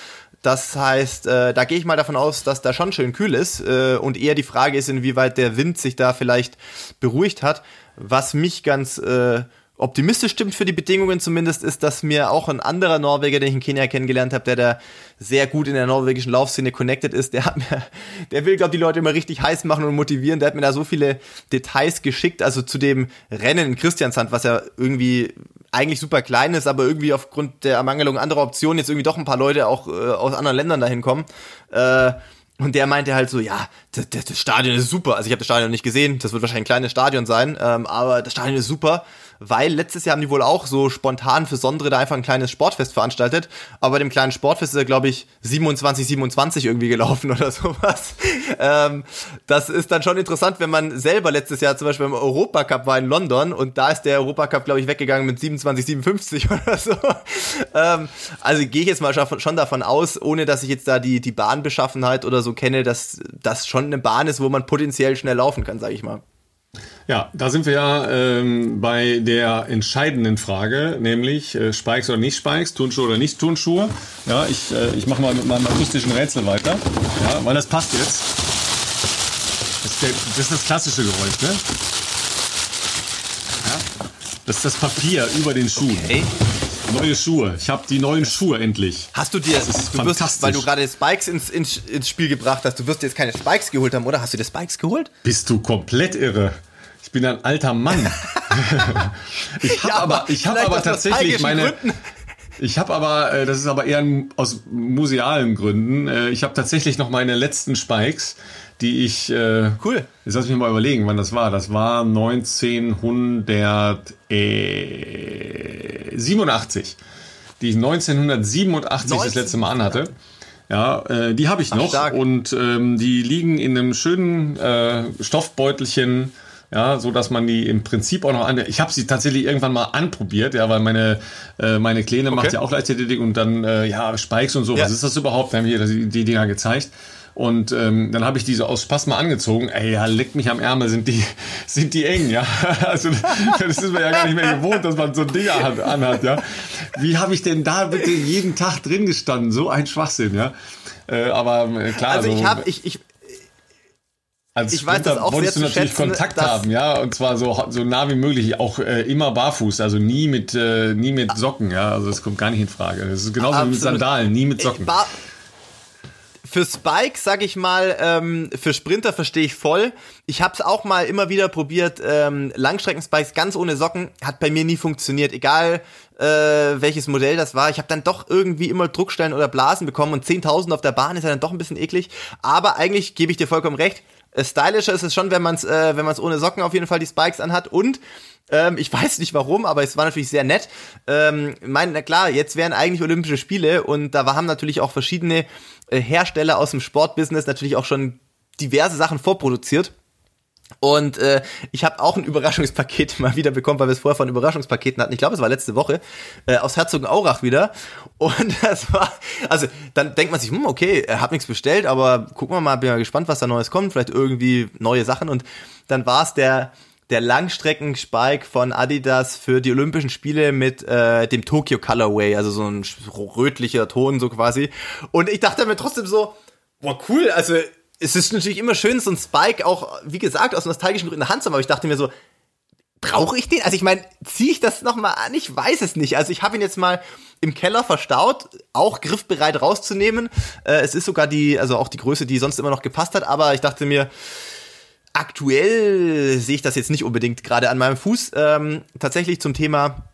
Das heißt, äh, da gehe ich mal davon aus, dass da schon schön kühl ist äh, und eher die Frage ist, inwieweit der Wind sich da vielleicht beruhigt hat. Was mich ganz äh, optimistisch stimmt für die Bedingungen zumindest, ist, dass mir auch ein anderer Norweger, den ich in Kenia kennengelernt habe, der da sehr gut in der norwegischen Laufszene connected ist, der hat mir, der will, glaube die Leute immer richtig heiß machen und motivieren. Der hat mir da so viele Details geschickt, also zu dem Rennen in Christiansand, was ja irgendwie eigentlich super klein ist, aber irgendwie aufgrund der Ermangelung anderer Optionen jetzt irgendwie doch ein paar Leute auch äh, aus anderen Ländern dahin kommen. Äh, und der meinte halt so, ja, das, das Stadion ist super. Also ich habe das Stadion nicht gesehen, das wird wahrscheinlich ein kleines Stadion sein, ähm, aber das Stadion ist super weil letztes Jahr haben die wohl auch so spontan für Sondre da einfach ein kleines Sportfest veranstaltet. Aber bei dem kleinen Sportfest ist er, glaube ich, 27, 27 irgendwie gelaufen oder sowas. Ähm, das ist dann schon interessant, wenn man selber letztes Jahr zum Beispiel im Europacup war in London und da ist der Europacup, glaube ich, weggegangen mit 27, 57 oder so. Ähm, also gehe ich jetzt mal schon davon aus, ohne dass ich jetzt da die, die Bahnbeschaffenheit oder so kenne, dass das schon eine Bahn ist, wo man potenziell schnell laufen kann, sage ich mal. Ja, da sind wir ja ähm, bei der entscheidenden Frage, nämlich äh, Spikes oder nicht Spikes, Turnschuhe oder nicht Turnschuhe. Ja, ich, äh, ich mache mal mit meinem akustischen Rätsel weiter, ja, weil das passt jetzt. Das ist, der, das, ist das klassische Geräusch, ne? Ja, das ist das Papier über den Schuhen. Okay. Neue Schuhe. Ich habe die neuen Schuhe endlich. Hast du dir, das ist du wirst, weil du gerade Spikes ins, ins, ins Spiel gebracht hast, du wirst jetzt keine Spikes geholt haben, oder? Hast du dir Spikes geholt? Bist du komplett irre? Ich bin ein alter Mann. ich habe ja, aber, ich habe aber tatsächlich meine. Ich habe aber, äh, das ist aber eher aus musealen Gründen. Äh, ich habe tatsächlich noch meine letzten Spikes, die ich. Äh, cool. Jetzt lass mich mal überlegen, wann das war. Das war 1987, die ich 1987 19? das letzte Mal anhatte. Ja, äh, die habe ich noch Ach, und ähm, die liegen in einem schönen äh, Stoffbeutelchen ja, so dass man die im Prinzip auch noch an. Ich habe sie tatsächlich irgendwann mal anprobiert, ja, weil meine äh, meine Kleine okay. macht ja auch Leichtathletik und dann äh, ja Spikes und so. Ja. Was ist das überhaupt? Wir haben hier die, die Dinger gezeigt. Und ähm, dann habe ich diese aus Spaß mal angezogen. Ey, ja, leck mich am Ärmel, sind die, sind die eng, ja. Also das ist mir ja gar nicht mehr gewohnt, dass man so ein Ding anhat, ja. Wie habe ich denn da bitte jeden Tag drin gestanden? So ein Schwachsinn, ja. Äh, aber äh, klar. Also ich habe, ich, ich, als ich weiß, auch wolltest du natürlich schätzen, Kontakt haben, ja, und zwar so, so nah wie möglich, auch äh, immer barfuß, also nie mit, äh, nie mit Socken, ja, also das kommt gar nicht in Frage. Das ist genauso Absolut. wie mit Sandalen, nie mit Socken. Für Spike, sag ich mal, ähm, für Sprinter verstehe ich voll. Ich habe es auch mal immer wieder probiert, ähm, Langstreckenspikes ganz ohne Socken, hat bei mir nie funktioniert. Egal äh, welches Modell das war, ich habe dann doch irgendwie immer Druckstellen oder Blasen bekommen und 10.000 auf der Bahn ist ja dann doch ein bisschen eklig. Aber eigentlich gebe ich dir vollkommen recht. Äh, stylischer ist es schon, wenn man es äh, wenn man es ohne Socken auf jeden Fall die Spikes anhat und ähm, ich weiß nicht warum, aber es war natürlich sehr nett. Ähm, mein, na klar, jetzt wären eigentlich Olympische Spiele und da haben natürlich auch verschiedene äh, Hersteller aus dem Sportbusiness natürlich auch schon diverse Sachen vorproduziert. Und äh, ich habe auch ein Überraschungspaket mal wieder bekommen, weil wir es vorher von Überraschungspaketen hatten. Ich glaube, es war letzte Woche äh, aus Herzogenaurach wieder. Und das war, also dann denkt man sich, hm, okay, er hat nichts bestellt, aber gucken wir mal, bin mal gespannt, was da Neues kommt. Vielleicht irgendwie neue Sachen. Und dann war es der der Langstreckenspike von Adidas für die Olympischen Spiele mit äh, dem Tokyo Colorway, also so ein rötlicher Ton so quasi. Und ich dachte mir trotzdem so, boah cool, also es ist natürlich immer schön, so ein Spike auch, wie gesagt, aus nostalgischen Gründen in der Hand zu haben, aber ich dachte mir so, brauche ich den? Also ich meine, ziehe ich das nochmal an? Ich weiß es nicht. Also ich habe ihn jetzt mal im Keller verstaut, auch griffbereit rauszunehmen. Äh, es ist sogar die, also auch die Größe, die sonst immer noch gepasst hat, aber ich dachte mir, aktuell sehe ich das jetzt nicht unbedingt gerade an meinem Fuß. Ähm, tatsächlich zum Thema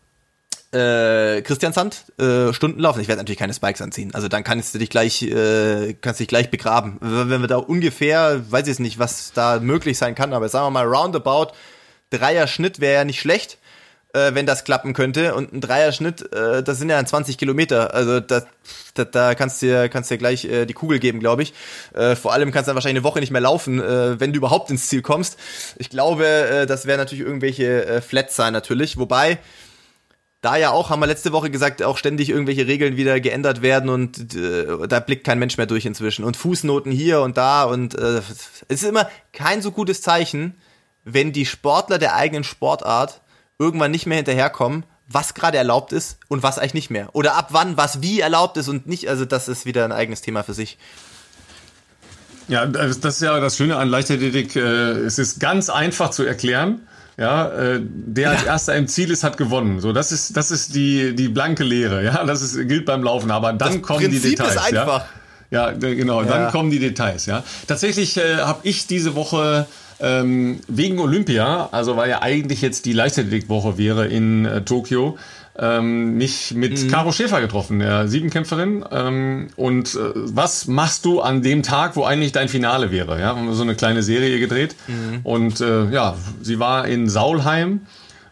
äh, Christian Sand, äh, Stundenlaufen. Ich werde natürlich keine Spikes anziehen. Also dann kannst du dich gleich, äh, kannst dich gleich begraben. Wenn wir da ungefähr, weiß ich nicht, was da möglich sein kann, aber sagen wir mal roundabout, Dreier Schnitt wäre ja nicht schlecht äh, wenn das klappen könnte. Und ein Dreierschnitt, äh, das sind ja 20 Kilometer. Also da, da, da kannst du dir, kannst dir gleich äh, die Kugel geben, glaube ich. Äh, vor allem kannst du dann wahrscheinlich eine Woche nicht mehr laufen, äh, wenn du überhaupt ins Ziel kommst. Ich glaube, äh, das wäre natürlich irgendwelche äh, Flats sein natürlich. Wobei, da ja auch, haben wir letzte Woche gesagt, auch ständig irgendwelche Regeln wieder geändert werden und äh, da blickt kein Mensch mehr durch inzwischen. Und Fußnoten hier und da und äh, es ist immer kein so gutes Zeichen, wenn die Sportler der eigenen Sportart irgendwann nicht mehr hinterherkommen, was gerade erlaubt ist und was eigentlich nicht mehr. Oder ab wann was wie erlaubt ist und nicht. Also das ist wieder ein eigenes Thema für sich. Ja, das ist ja das Schöne an Leichtathletik. Äh, es ist ganz einfach zu erklären. Ja, äh, der als ja. erster im Ziel ist, hat gewonnen. So, das ist das ist die die blanke Lehre. Ja, das ist, gilt beim Laufen. Aber dann das kommen Prinzip die Details. Ist einfach. Ja, ja genau. Ja. Dann kommen die Details. Ja, tatsächlich äh, habe ich diese Woche ähm, wegen Olympia, also weil ja eigentlich jetzt die Leichtathletikwoche wäre in äh, Tokio, ähm, mich mit mhm. Caro Schäfer getroffen, der Siebenkämpferin. Ähm, und äh, was machst du an dem Tag, wo eigentlich dein Finale wäre? Ja, haben wir so eine kleine Serie gedreht. Mhm. Und äh, ja, sie war in Saulheim.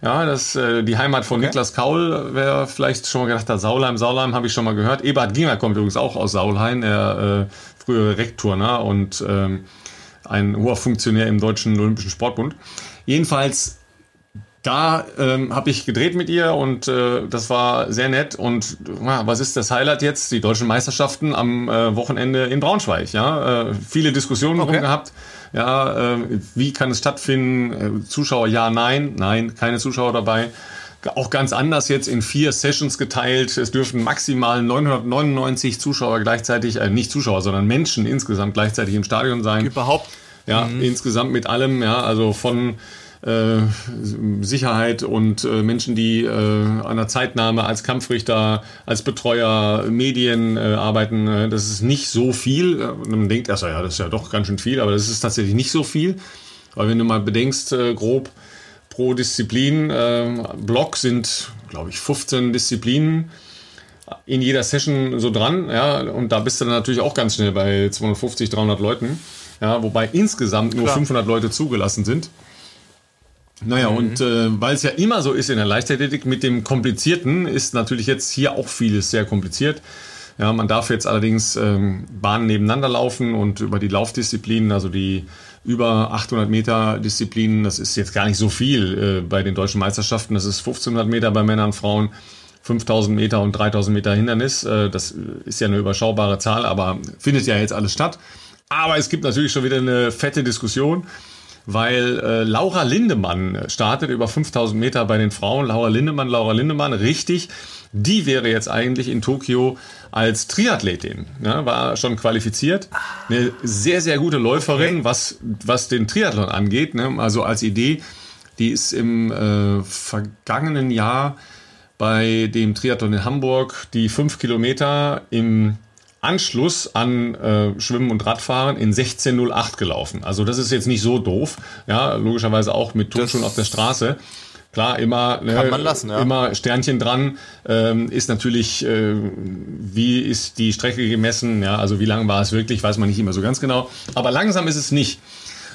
Ja, das äh, die Heimat von okay. Niklas Kaul, wer vielleicht schon mal gedacht hat, Saulheim, Saulheim habe ich schon mal gehört. Eberhard Ginger kommt übrigens auch aus Saulheim, der äh, frühere Rekturner und ähm, ein hoher Funktionär im Deutschen Olympischen Sportbund. Jedenfalls, da ähm, habe ich gedreht mit ihr und äh, das war sehr nett. Und ja, was ist das Highlight jetzt? Die deutschen Meisterschaften am äh, Wochenende in Braunschweig. Ja, äh, viele Diskussionen okay. gehabt. Ja, äh, wie kann es stattfinden? Äh, Zuschauer ja, nein, nein, keine Zuschauer dabei auch ganz anders jetzt in vier Sessions geteilt. Es dürfen maximal 999 Zuschauer gleichzeitig, äh, nicht Zuschauer, sondern Menschen insgesamt gleichzeitig im Stadion sein. Überhaupt ja, mhm. insgesamt mit allem, ja, also von äh, Sicherheit und äh, Menschen, die äh, an der Zeitnahme als Kampfrichter, als Betreuer, Medien äh, arbeiten, äh, das ist nicht so viel. Man denkt erst, ja, das ist ja doch ganz schön viel, aber das ist tatsächlich nicht so viel. Weil wenn du mal bedenkst, grob pro Disziplin, Block sind, glaube ich, 15 Disziplinen in jeder Session so dran, ja, und da bist du dann natürlich auch ganz schnell bei 250, 300 Leuten ja, wobei insgesamt nur Klar. 500 Leute zugelassen sind. Naja, mhm. und äh, weil es ja immer so ist in der Leichtathletik, mit dem Komplizierten ist natürlich jetzt hier auch vieles sehr kompliziert. Ja, man darf jetzt allerdings ähm, Bahnen nebeneinander laufen und über die Laufdisziplinen, also die über 800 Meter Disziplinen, das ist jetzt gar nicht so viel äh, bei den deutschen Meisterschaften. Das ist 1500 Meter bei Männern und Frauen, 5000 Meter und 3000 Meter Hindernis. Äh, das ist ja eine überschaubare Zahl, aber findet ja jetzt alles statt. Aber es gibt natürlich schon wieder eine fette Diskussion, weil äh, Laura Lindemann startet über 5000 Meter bei den Frauen. Laura Lindemann, Laura Lindemann, richtig. Die wäre jetzt eigentlich in Tokio als Triathletin, ja, war schon qualifiziert. Eine sehr, sehr gute Läuferin, was, was den Triathlon angeht. Ne? Also als Idee, die ist im äh, vergangenen Jahr bei dem Triathlon in Hamburg die fünf Kilometer im Anschluss an äh, Schwimmen und Radfahren in 16.08 gelaufen. Also das ist jetzt nicht so doof. Ja, logischerweise auch mit Turnschuhen auf der Straße. Klar, immer, ne, lassen, ja. immer Sternchen dran. Ähm, ist natürlich, äh, wie ist die Strecke gemessen? Ja, also wie lang war es wirklich, weiß man nicht immer so ganz genau. Aber langsam ist es nicht.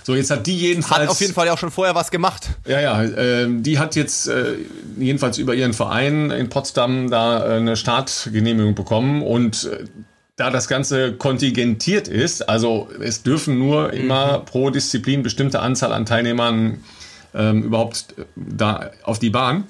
So, jetzt hat die jedenfalls. Hat auf jeden Fall ja auch schon vorher was gemacht. Ja, ja. Äh, die hat jetzt äh, jedenfalls über ihren Verein in Potsdam da äh, eine Startgenehmigung bekommen und äh, da das Ganze kontingentiert ist, also es dürfen nur immer mhm. pro Disziplin bestimmte Anzahl an Teilnehmern ähm, überhaupt äh, da auf die Bahn,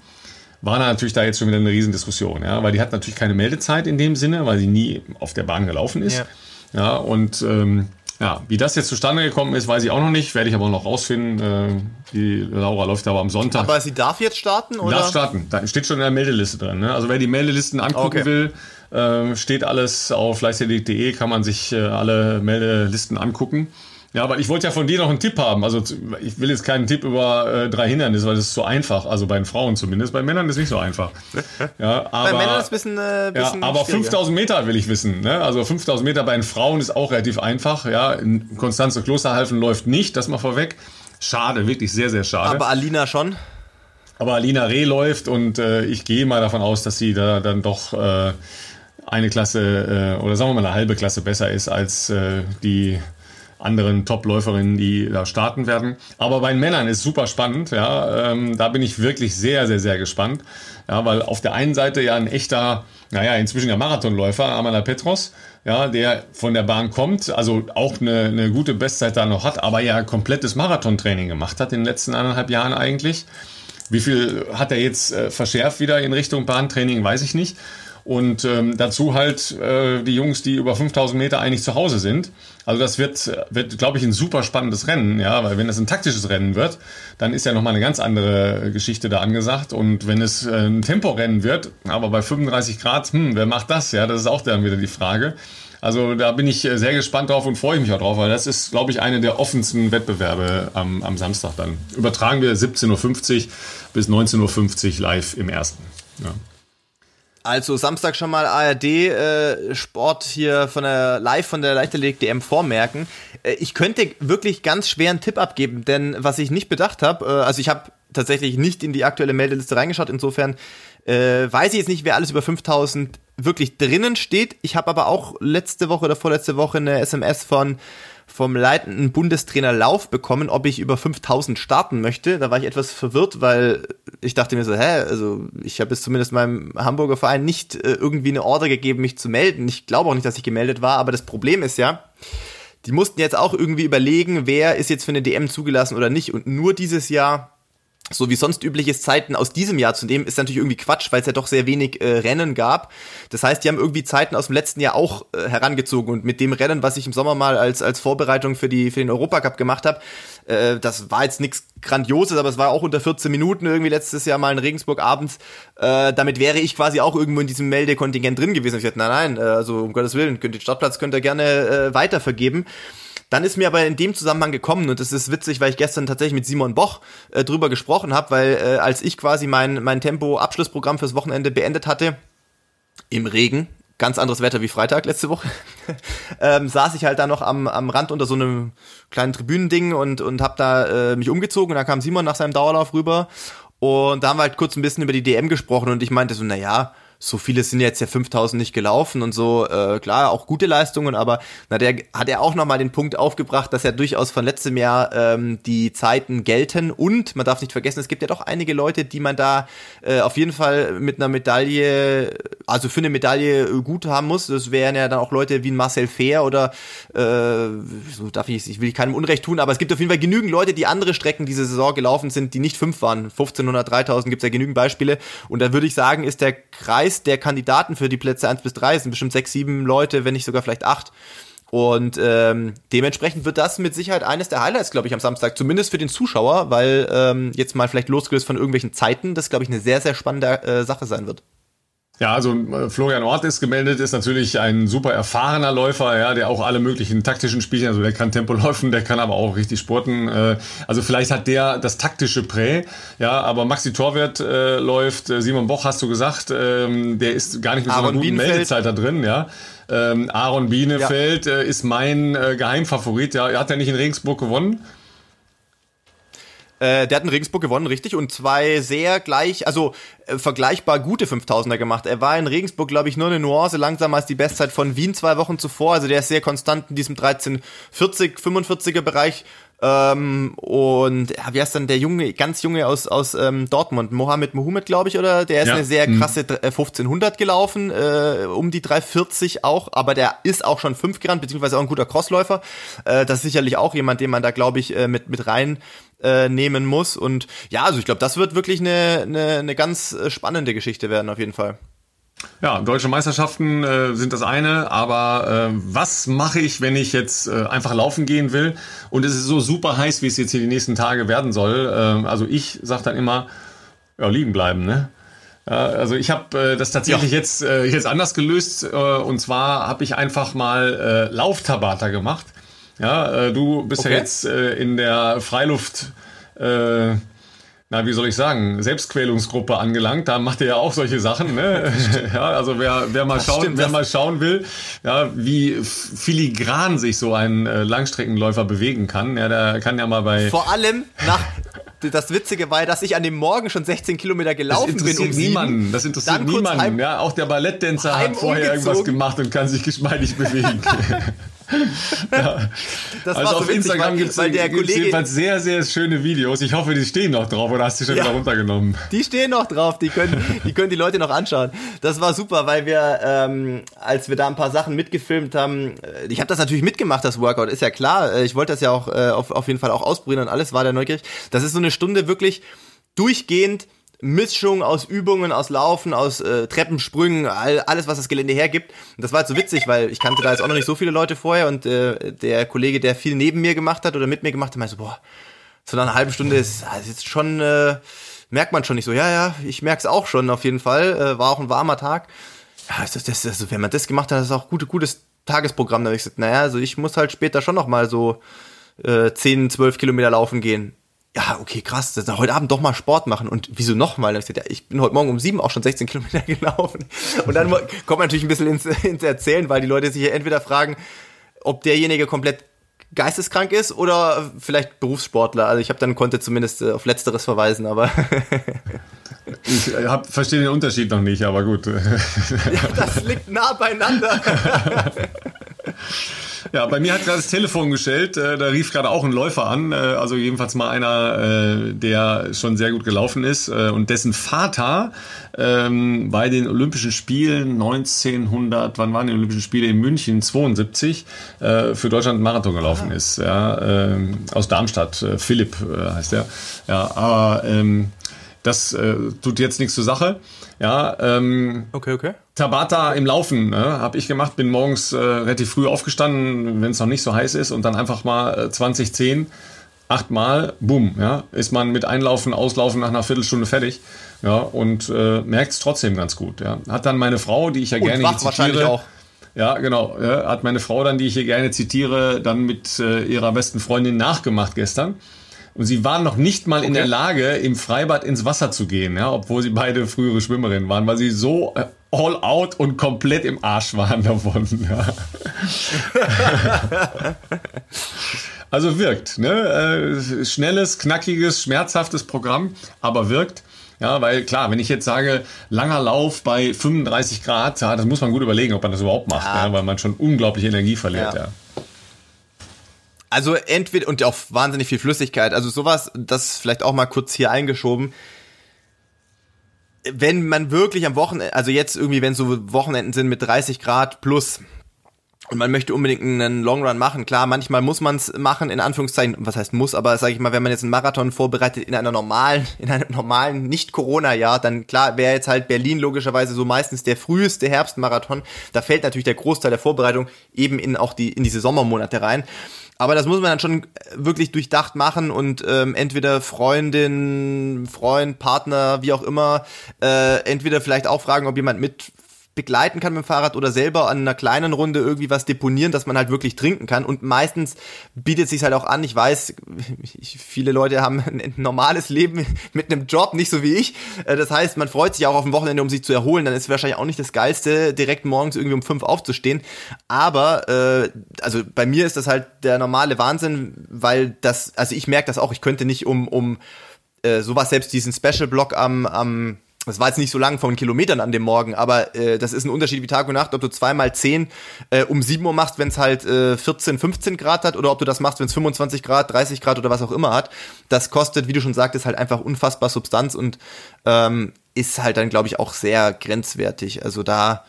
war da natürlich da jetzt schon wieder eine Riesendiskussion, ja, weil die hat natürlich keine Meldezeit in dem Sinne, weil sie nie auf der Bahn gelaufen ist. Ja, ja und ähm, ja, wie das jetzt zustande gekommen ist, weiß ich auch noch nicht, werde ich aber noch rausfinden. Äh, die Laura läuft aber am Sonntag. Aber sie darf jetzt starten, oder? Darf starten, da steht schon in der Meldeliste drin. Ne? Also wer die Meldelisten angucken okay. will, äh, steht alles auf leichtathletik.de, kann man sich äh, alle Meldelisten angucken. Ja, aber ich wollte ja von dir noch einen Tipp haben. Also ich will jetzt keinen Tipp über äh, drei Hindernisse, weil das ist so einfach. Also bei den Frauen zumindest. Bei Männern ist nicht so einfach. Ja, aber, bei Männern ist es ein bisschen, äh, bisschen ja, aber 5000 Meter will ich wissen. Ne? Also 5000 Meter bei den Frauen ist auch relativ einfach. Ja, in Konstanze Klosterhalfen läuft nicht, das mal vorweg. Schade, wirklich sehr, sehr schade. Aber Alina schon. Aber Alina Reh läuft und äh, ich gehe mal davon aus, dass sie da dann doch äh, eine Klasse äh, oder sagen wir mal eine halbe Klasse besser ist als äh, die anderen Top-Läuferinnen, die da starten werden. Aber bei den Männern ist super spannend. Ja, ähm, da bin ich wirklich sehr, sehr, sehr gespannt. Ja, weil auf der einen Seite ja ein echter, naja, inzwischen ja Marathonläufer, Amala Petros, ja, der von der Bahn kommt, also auch eine, eine gute Bestzeit da noch hat, aber ja komplettes Marathontraining gemacht hat in den letzten anderthalb Jahren eigentlich. Wie viel hat er jetzt äh, verschärft wieder in Richtung Bahntraining, weiß ich nicht. Und ähm, dazu halt äh, die Jungs, die über 5000 Meter eigentlich zu Hause sind. Also das wird, wird glaube ich, ein super spannendes Rennen, ja, weil wenn es ein taktisches Rennen wird, dann ist ja nochmal eine ganz andere Geschichte da angesagt. Und wenn es äh, ein Temporennen wird, aber bei 35 Grad, hm, wer macht das? Ja, das ist auch dann wieder die Frage. Also da bin ich äh, sehr gespannt drauf und freue mich auch drauf, weil das ist, glaube ich, eine der offensten Wettbewerbe am, am Samstag dann. Übertragen wir 17.50 Uhr bis 19.50 Uhr live im ersten. Ja. Also Samstag schon mal ARD äh, Sport hier von der live von der Leichtathletik DM vormerken. Äh, ich könnte wirklich ganz schwer einen Tipp abgeben, denn was ich nicht bedacht habe, äh, also ich habe tatsächlich nicht in die aktuelle Meldeliste reingeschaut, insofern äh, weiß ich jetzt nicht, wer alles über 5000 wirklich drinnen steht. Ich habe aber auch letzte Woche oder vorletzte Woche eine SMS von vom leitenden Bundestrainer Lauf bekommen, ob ich über 5000 starten möchte. Da war ich etwas verwirrt, weil ich dachte mir so, hä, also ich habe es zumindest meinem Hamburger Verein nicht äh, irgendwie eine Order gegeben, mich zu melden. Ich glaube auch nicht, dass ich gemeldet war, aber das Problem ist ja, die mussten jetzt auch irgendwie überlegen, wer ist jetzt für eine DM zugelassen oder nicht. Und nur dieses Jahr so wie sonst übliches Zeiten aus diesem Jahr zu nehmen, ist natürlich irgendwie Quatsch, weil es ja doch sehr wenig äh, Rennen gab. Das heißt, die haben irgendwie Zeiten aus dem letzten Jahr auch äh, herangezogen und mit dem Rennen, was ich im Sommer mal als als Vorbereitung für die für den Europacup gemacht habe, äh, das war jetzt nichts Grandioses, aber es war auch unter 14 Minuten irgendwie letztes Jahr mal in Regensburg abends. Äh, damit wäre ich quasi auch irgendwo in diesem Meldekontingent drin gewesen. Ich dachte, nein, nein, äh, also um Gottes Willen, könnt den Startplatz könnt ihr gerne äh, weiter vergeben. Dann ist mir aber in dem Zusammenhang gekommen, und das ist witzig, weil ich gestern tatsächlich mit Simon Boch äh, drüber gesprochen habe, weil äh, als ich quasi mein, mein Tempo-Abschlussprogramm fürs Wochenende beendet hatte, im Regen, ganz anderes Wetter wie Freitag letzte Woche, ähm, saß ich halt da noch am, am Rand unter so einem kleinen Tribünending und, und hab da äh, mich umgezogen und da kam Simon nach seinem Dauerlauf rüber. Und da haben wir halt kurz ein bisschen über die DM gesprochen und ich meinte so, na ja, so viele sind jetzt ja 5000 nicht gelaufen und so, äh, klar, auch gute Leistungen, aber na, der hat er auch nochmal den Punkt aufgebracht, dass ja durchaus von letztem Jahr ähm, die Zeiten gelten und man darf nicht vergessen, es gibt ja doch einige Leute, die man da äh, auf jeden Fall mit einer Medaille, also für eine Medaille gut haben muss. Das wären ja dann auch Leute wie ein Marcel Fair oder äh, so darf ich, ich will keinem Unrecht tun, aber es gibt auf jeden Fall genügend Leute, die andere Strecken diese Saison gelaufen sind, die nicht fünf waren. 1500, 3000 gibt es ja genügend Beispiele und da würde ich sagen, ist der Kreis Kreis der Kandidaten für die Plätze 1 bis 3 sind bestimmt sechs, sieben Leute, wenn nicht sogar vielleicht acht. Und ähm, dementsprechend wird das mit Sicherheit eines der Highlights, glaube ich, am Samstag, zumindest für den Zuschauer, weil ähm, jetzt mal vielleicht losgelöst von irgendwelchen Zeiten, das, glaube ich, eine sehr, sehr spannende äh, Sache sein wird. Ja, also äh, Florian Ort ist gemeldet, ist natürlich ein super erfahrener Läufer, ja, der auch alle möglichen taktischen Spielchen, also der kann Tempo laufen, der kann aber auch richtig sporten. Äh, also vielleicht hat der das taktische Prä, ja, aber Maxi Torwert äh, läuft, äh, Simon Boch hast du gesagt, ähm, der ist gar nicht mit so einer guten Bienenfeld. Meldezeit da drin, ja. Ähm, Aaron Bienefeld ja. äh, ist mein äh, Geheimfavorit, ja, er hat ja nicht in Regensburg gewonnen. Äh, der hat in Regensburg gewonnen, richtig, und zwei sehr gleich, also äh, vergleichbar gute 5000er gemacht. Er war in Regensburg, glaube ich, nur eine Nuance langsamer als die Bestzeit von Wien zwei Wochen zuvor. Also der ist sehr konstant in diesem 1340, 45er Bereich. Ähm, und ja, wie heißt dann der junge, ganz junge aus aus ähm, Dortmund, Mohamed Mohamed, glaube ich, oder? Der ist ja. eine sehr mhm. krasse 1500 äh, gelaufen, äh, um die 340 auch, aber der ist auch schon fünf gerannt, beziehungsweise auch ein guter Crossläufer. Äh, das ist sicherlich auch jemand, den man da, glaube ich, äh, mit mit rein äh, nehmen muss. Und ja, also ich glaube, das wird wirklich eine, eine, eine ganz äh, spannende Geschichte werden, auf jeden Fall. Ja, deutsche Meisterschaften äh, sind das eine, aber äh, was mache ich, wenn ich jetzt äh, einfach laufen gehen will und es ist so super heiß, wie es jetzt hier die nächsten Tage werden soll? Äh, also ich sage dann immer, ja, liegen bleiben, ne? Ja, also ich habe äh, das tatsächlich ja. jetzt, äh, jetzt anders gelöst äh, und zwar habe ich einfach mal äh, Lauftabata gemacht. Ja, äh, du bist okay. ja jetzt äh, in der Freiluft, äh, na, wie soll ich sagen, Selbstquälungsgruppe angelangt. Da macht ihr ja auch solche Sachen. Ne? ja, also wer, wer, mal schauen, stimmt, wer mal schauen will, ja, wie filigran sich so ein äh, Langstreckenläufer bewegen kann, ja, der kann ja mal bei. Vor allem nach das Witzige war, dass ich an dem Morgen schon 16 Kilometer gelaufen bin. Das interessiert bin um niemanden. Das interessiert niemanden. Heim, ja, auch der Balletttänzer hat vorher irgendwas gemacht und kann sich geschmeidig bewegen. ja. Das also auf so Instagram gibt es jedenfalls sehr, sehr schöne Videos. Ich hoffe, die stehen noch drauf oder hast du die schon ja, wieder runtergenommen? Die stehen noch drauf, die können, die können die Leute noch anschauen. Das war super, weil wir, ähm, als wir da ein paar Sachen mitgefilmt haben, äh, ich habe das natürlich mitgemacht, das Workout, ist ja klar. Äh, ich wollte das ja auch äh, auf, auf jeden Fall auch ausprobieren und alles war da neugierig. Das ist so eine Stunde wirklich durchgehend Mischung aus Übungen, aus Laufen, aus äh, Treppensprüngen, all, alles, was das Gelände hergibt. Und das war halt so witzig, weil ich kannte da jetzt auch noch nicht so viele Leute vorher und äh, der Kollege, der viel neben mir gemacht hat oder mit mir gemacht hat, meinte so, boah, so nach einer halben Stunde ist, ist jetzt schon, äh, merkt man schon nicht so. Ja, ja, ich merk's auch schon auf jeden Fall. Äh, war auch ein warmer Tag. Ja, das, das, das, wenn man das gemacht hat, ist auch ein gutes Tagesprogramm. Da habe ich gesagt, naja, also ich muss halt später schon noch mal so äh, 10, 12 Kilometer laufen gehen ja, okay, krass, das heute Abend doch mal Sport machen. Und wieso nochmal? Ich, ja, ich bin heute Morgen um sieben auch schon 16 Kilometer gelaufen. Und dann kommt man natürlich ein bisschen ins, ins Erzählen, weil die Leute sich ja entweder fragen, ob derjenige komplett geisteskrank ist oder vielleicht Berufssportler. Also ich habe dann konnte zumindest äh, auf letzteres verweisen, aber ich äh, hab, verstehe den Unterschied noch nicht, aber gut. das liegt nah beieinander. Ja, bei mir hat gerade das Telefon gestellt. Äh, da rief gerade auch ein Läufer an. Äh, also jedenfalls mal einer, der schon sehr gut gelaufen ist und dessen Vater ähm, bei den Olympischen Spielen 1900, wann waren die Olympischen Spiele in München 72 für Deutschland Marathon gelaufen ah. ist. Ja, ähm, aus Darmstadt. Philipp heißt er. Ja, aber ähm, das äh, tut jetzt nichts zur Sache. Ja, ähm, okay, okay. Tabata im Laufen ne, habe ich gemacht, bin morgens äh, relativ früh aufgestanden, wenn es noch nicht so heiß ist und dann einfach mal äh, 20, 10, achtmal, bumm, ja, ist man mit Einlaufen, Auslaufen nach einer Viertelstunde fertig. Ja, und äh, merkt es trotzdem ganz gut. Ja. Hat dann meine Frau, die ich ja und gerne wach wahrscheinlich auch. Ja, genau. Ja, hat meine Frau dann, die ich hier gerne zitiere, dann mit äh, ihrer besten Freundin nachgemacht gestern. Und sie waren noch nicht mal okay. in der Lage, im Freibad ins Wasser zu gehen, ja, obwohl sie beide frühere Schwimmerinnen waren, weil sie so äh, all out und komplett im Arsch waren davon. Ja. also wirkt, ne? Äh, schnelles, knackiges, schmerzhaftes Programm, aber wirkt. Ja, weil klar, wenn ich jetzt sage, langer Lauf bei 35 Grad, das muss man gut überlegen, ob man das überhaupt macht, ja. Ja, weil man schon unglaublich Energie verliert. Ja. Also entweder und auch wahnsinnig viel Flüssigkeit. Also sowas, das vielleicht auch mal kurz hier eingeschoben. Wenn man wirklich am Wochenende, also jetzt irgendwie, wenn so Wochenenden sind mit 30 Grad plus, und man möchte unbedingt einen Long Run machen. Klar, manchmal muss man es machen, in Anführungszeichen, was heißt muss, aber sage ich mal, wenn man jetzt einen Marathon vorbereitet in einer normalen, in einem normalen Nicht-Corona-Jahr, dann klar wäre jetzt halt Berlin logischerweise so meistens der früheste Herbstmarathon. Da fällt natürlich der Großteil der Vorbereitung eben in auch die in diese Sommermonate rein. Aber das muss man dann schon wirklich durchdacht machen und ähm, entweder Freundin, Freund, Partner, wie auch immer, äh, entweder vielleicht auch fragen, ob jemand mit begleiten kann mit dem Fahrrad oder selber an einer kleinen Runde irgendwie was deponieren, dass man halt wirklich trinken kann. Und meistens bietet sich halt auch an. Ich weiß, viele Leute haben ein normales Leben mit einem Job, nicht so wie ich. Äh, das heißt, man freut sich auch auf dem Wochenende, um sich zu erholen. Dann ist es wahrscheinlich auch nicht das Geilste, direkt morgens irgendwie um fünf aufzustehen. Aber äh, also bei mir ist das halt der normale Wahnsinn, weil das, also ich merke das auch. Ich könnte nicht um um äh, sowas selbst diesen Special Block am am das war jetzt nicht so lang von Kilometern an dem Morgen, aber äh, das ist ein Unterschied wie Tag und Nacht, ob du zweimal zehn äh, um sieben Uhr machst, wenn es halt äh, 14, 15 Grad hat, oder ob du das machst, wenn es 25 Grad, 30 Grad oder was auch immer hat. Das kostet, wie du schon sagtest, halt einfach unfassbar Substanz und ähm, ist halt dann, glaube ich, auch sehr grenzwertig. Also da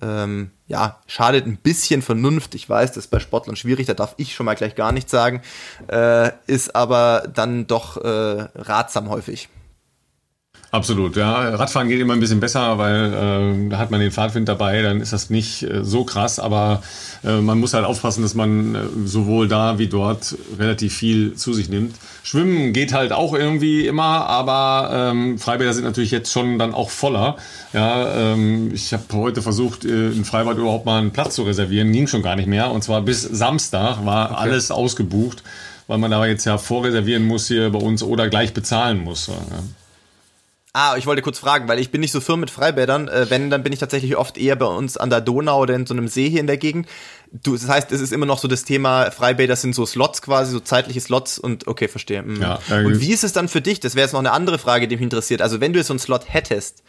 ähm, ja, schadet ein bisschen Vernunft. Ich weiß, das ist bei Sportlern schwierig, da darf ich schon mal gleich gar nichts sagen, äh, ist aber dann doch äh, ratsam häufig. Absolut, ja. Radfahren geht immer ein bisschen besser, weil äh, da hat man den Fahrtwind dabei, dann ist das nicht äh, so krass, aber äh, man muss halt aufpassen, dass man äh, sowohl da wie dort relativ viel zu sich nimmt. Schwimmen geht halt auch irgendwie immer, aber ähm, Freibäder sind natürlich jetzt schon dann auch voller. Ja, ähm, ich habe heute versucht, äh, in Freibad überhaupt mal einen Platz zu reservieren, ging schon gar nicht mehr. Und zwar bis Samstag war okay. alles ausgebucht, weil man da jetzt ja vorreservieren muss hier bei uns oder gleich bezahlen muss. Ja. Ah, ich wollte kurz fragen, weil ich bin nicht so firm mit Freibädern. Äh, wenn, dann bin ich tatsächlich oft eher bei uns an der Donau oder in so einem See hier in der Gegend. Du, das heißt, es ist immer noch so das Thema, Freibäder sind so Slots quasi, so zeitliche Slots und okay, verstehe. Mhm. Ja, und wie ist es dann für dich? Das wäre jetzt noch eine andere Frage, die mich interessiert. Also wenn du jetzt so einen Slot hättest,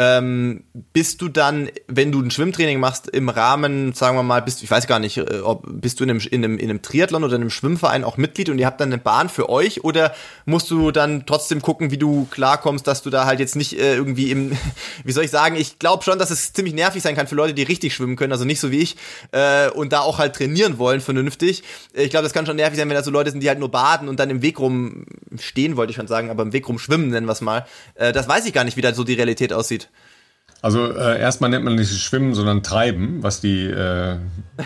ähm, bist du dann, wenn du ein Schwimmtraining machst, im Rahmen, sagen wir mal, bist, ich weiß gar nicht, äh, ob bist du in einem, in, einem, in einem Triathlon oder in einem Schwimmverein auch Mitglied und ihr habt dann eine Bahn für euch oder musst du dann trotzdem gucken, wie du klarkommst, dass du da halt jetzt nicht äh, irgendwie im, wie soll ich sagen, ich glaube schon, dass es ziemlich nervig sein kann für Leute, die richtig schwimmen können, also nicht so wie ich, äh, und da auch halt trainieren wollen, vernünftig. Ich glaube, das kann schon nervig sein, wenn da so Leute sind, die halt nur baden und dann im Weg rum stehen, wollte ich schon sagen, aber im Weg rum schwimmen, nennen wir es mal. Äh, das weiß ich gar nicht, wie da so die Realität aussieht. Also äh, erstmal nennt man nicht Schwimmen, sondern Treiben, was die, äh,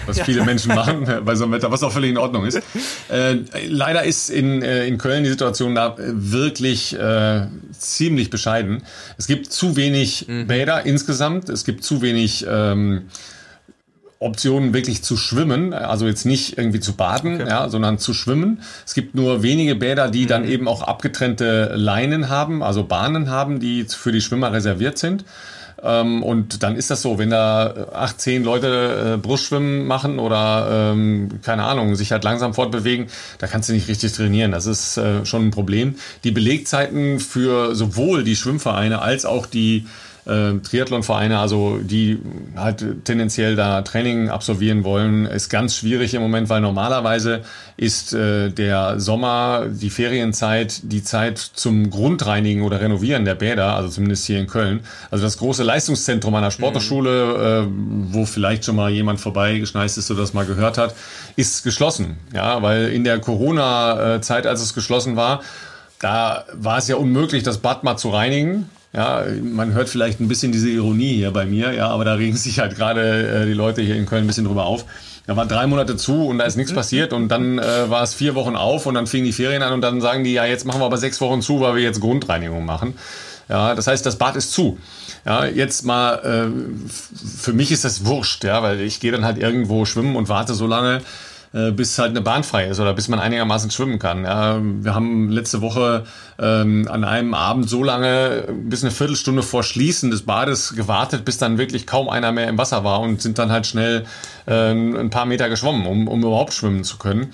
was viele Menschen machen bei so einem Wetter, was auch völlig in Ordnung ist. Äh, leider ist in, äh, in Köln die Situation da wirklich äh, ziemlich bescheiden. Es gibt zu wenig mhm. Bäder insgesamt, es gibt zu wenig ähm, Optionen wirklich zu schwimmen, also jetzt nicht irgendwie zu baden, okay. ja, sondern zu schwimmen. Es gibt nur wenige Bäder, die mhm. dann eben auch abgetrennte Leinen haben, also Bahnen haben, die für die Schwimmer reserviert sind. Ähm, und dann ist das so, wenn da 18 Leute äh, Brustschwimmen machen oder ähm, keine Ahnung, sich halt langsam fortbewegen, da kannst du nicht richtig trainieren. Das ist äh, schon ein Problem. Die Belegzeiten für sowohl die Schwimmvereine als auch die äh, Triathlonvereine, also die halt tendenziell da Training absolvieren wollen, ist ganz schwierig im Moment, weil normalerweise ist äh, der Sommer, die Ferienzeit, die Zeit zum Grundreinigen oder Renovieren der Bäder, also zumindest hier in Köln. Also das große Leistungszentrum einer Sporthochschule, mhm. äh, wo vielleicht schon mal jemand vorbeigeschneist ist oder das mal gehört hat, ist geschlossen. Ja, weil in der Corona-Zeit, als es geschlossen war, da war es ja unmöglich, das Bad mal zu reinigen. Ja, man hört vielleicht ein bisschen diese Ironie hier bei mir, ja, aber da regen sich halt gerade äh, die Leute hier in Köln ein bisschen drüber auf. Da waren drei Monate zu und da ist nichts mhm. passiert und dann äh, war es vier Wochen auf und dann fingen die Ferien an und dann sagen die, ja, jetzt machen wir aber sechs Wochen zu, weil wir jetzt Grundreinigung machen. Ja, das heißt, das Bad ist zu. Ja, jetzt mal, äh, für mich ist das wurscht, ja, weil ich gehe dann halt irgendwo schwimmen und warte so lange, äh, bis halt eine Bahn frei ist oder bis man einigermaßen schwimmen kann. Ja, wir haben letzte Woche ähm, an einem Abend so lange bis eine Viertelstunde vor Schließen des Bades gewartet, bis dann wirklich kaum einer mehr im Wasser war und sind dann halt schnell äh, ein paar Meter geschwommen, um, um überhaupt schwimmen zu können.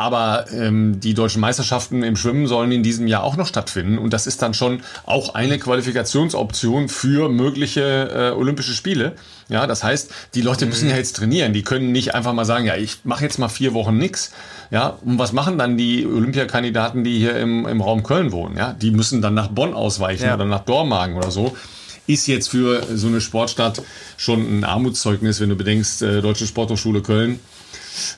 Aber ähm, die deutschen Meisterschaften im Schwimmen sollen in diesem Jahr auch noch stattfinden. Und das ist dann schon auch eine Qualifikationsoption für mögliche äh, Olympische Spiele. Ja, das heißt, die Leute müssen mhm. ja jetzt trainieren. Die können nicht einfach mal sagen, ja, ich mache jetzt mal vier Wochen nix. Ja, und was machen dann die Olympiakandidaten, die hier im, im Raum Köln wohnen? Ja, die müssen dann nach Bonn ausweichen ja. oder nach Dormagen oder so ist jetzt für so eine Sportstadt schon ein Armutszeugnis, wenn du bedenkst, äh, Deutsche Sporthochschule Köln.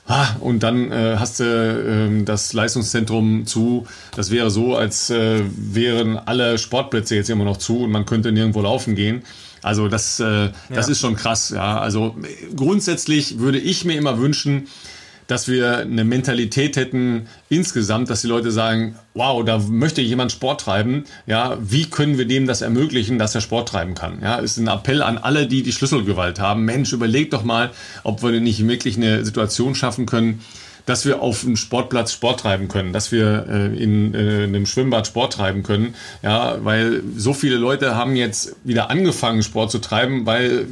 Ah, und dann äh, hast du äh, das Leistungszentrum zu. Das wäre so, als äh, wären alle Sportplätze jetzt immer noch zu und man könnte nirgendwo laufen gehen. Also das, äh, das ja. ist schon krass. Ja, also grundsätzlich würde ich mir immer wünschen, dass wir eine Mentalität hätten insgesamt, dass die Leute sagen, wow, da möchte jemand Sport treiben. Ja, wie können wir dem das ermöglichen, dass er Sport treiben kann? Ja, ist ein Appell an alle, die die Schlüsselgewalt haben. Mensch, überlegt doch mal, ob wir nicht wirklich eine Situation schaffen können, dass wir auf dem Sportplatz Sport treiben können, dass wir äh, in, äh, in einem Schwimmbad Sport treiben können. Ja, weil so viele Leute haben jetzt wieder angefangen, Sport zu treiben, weil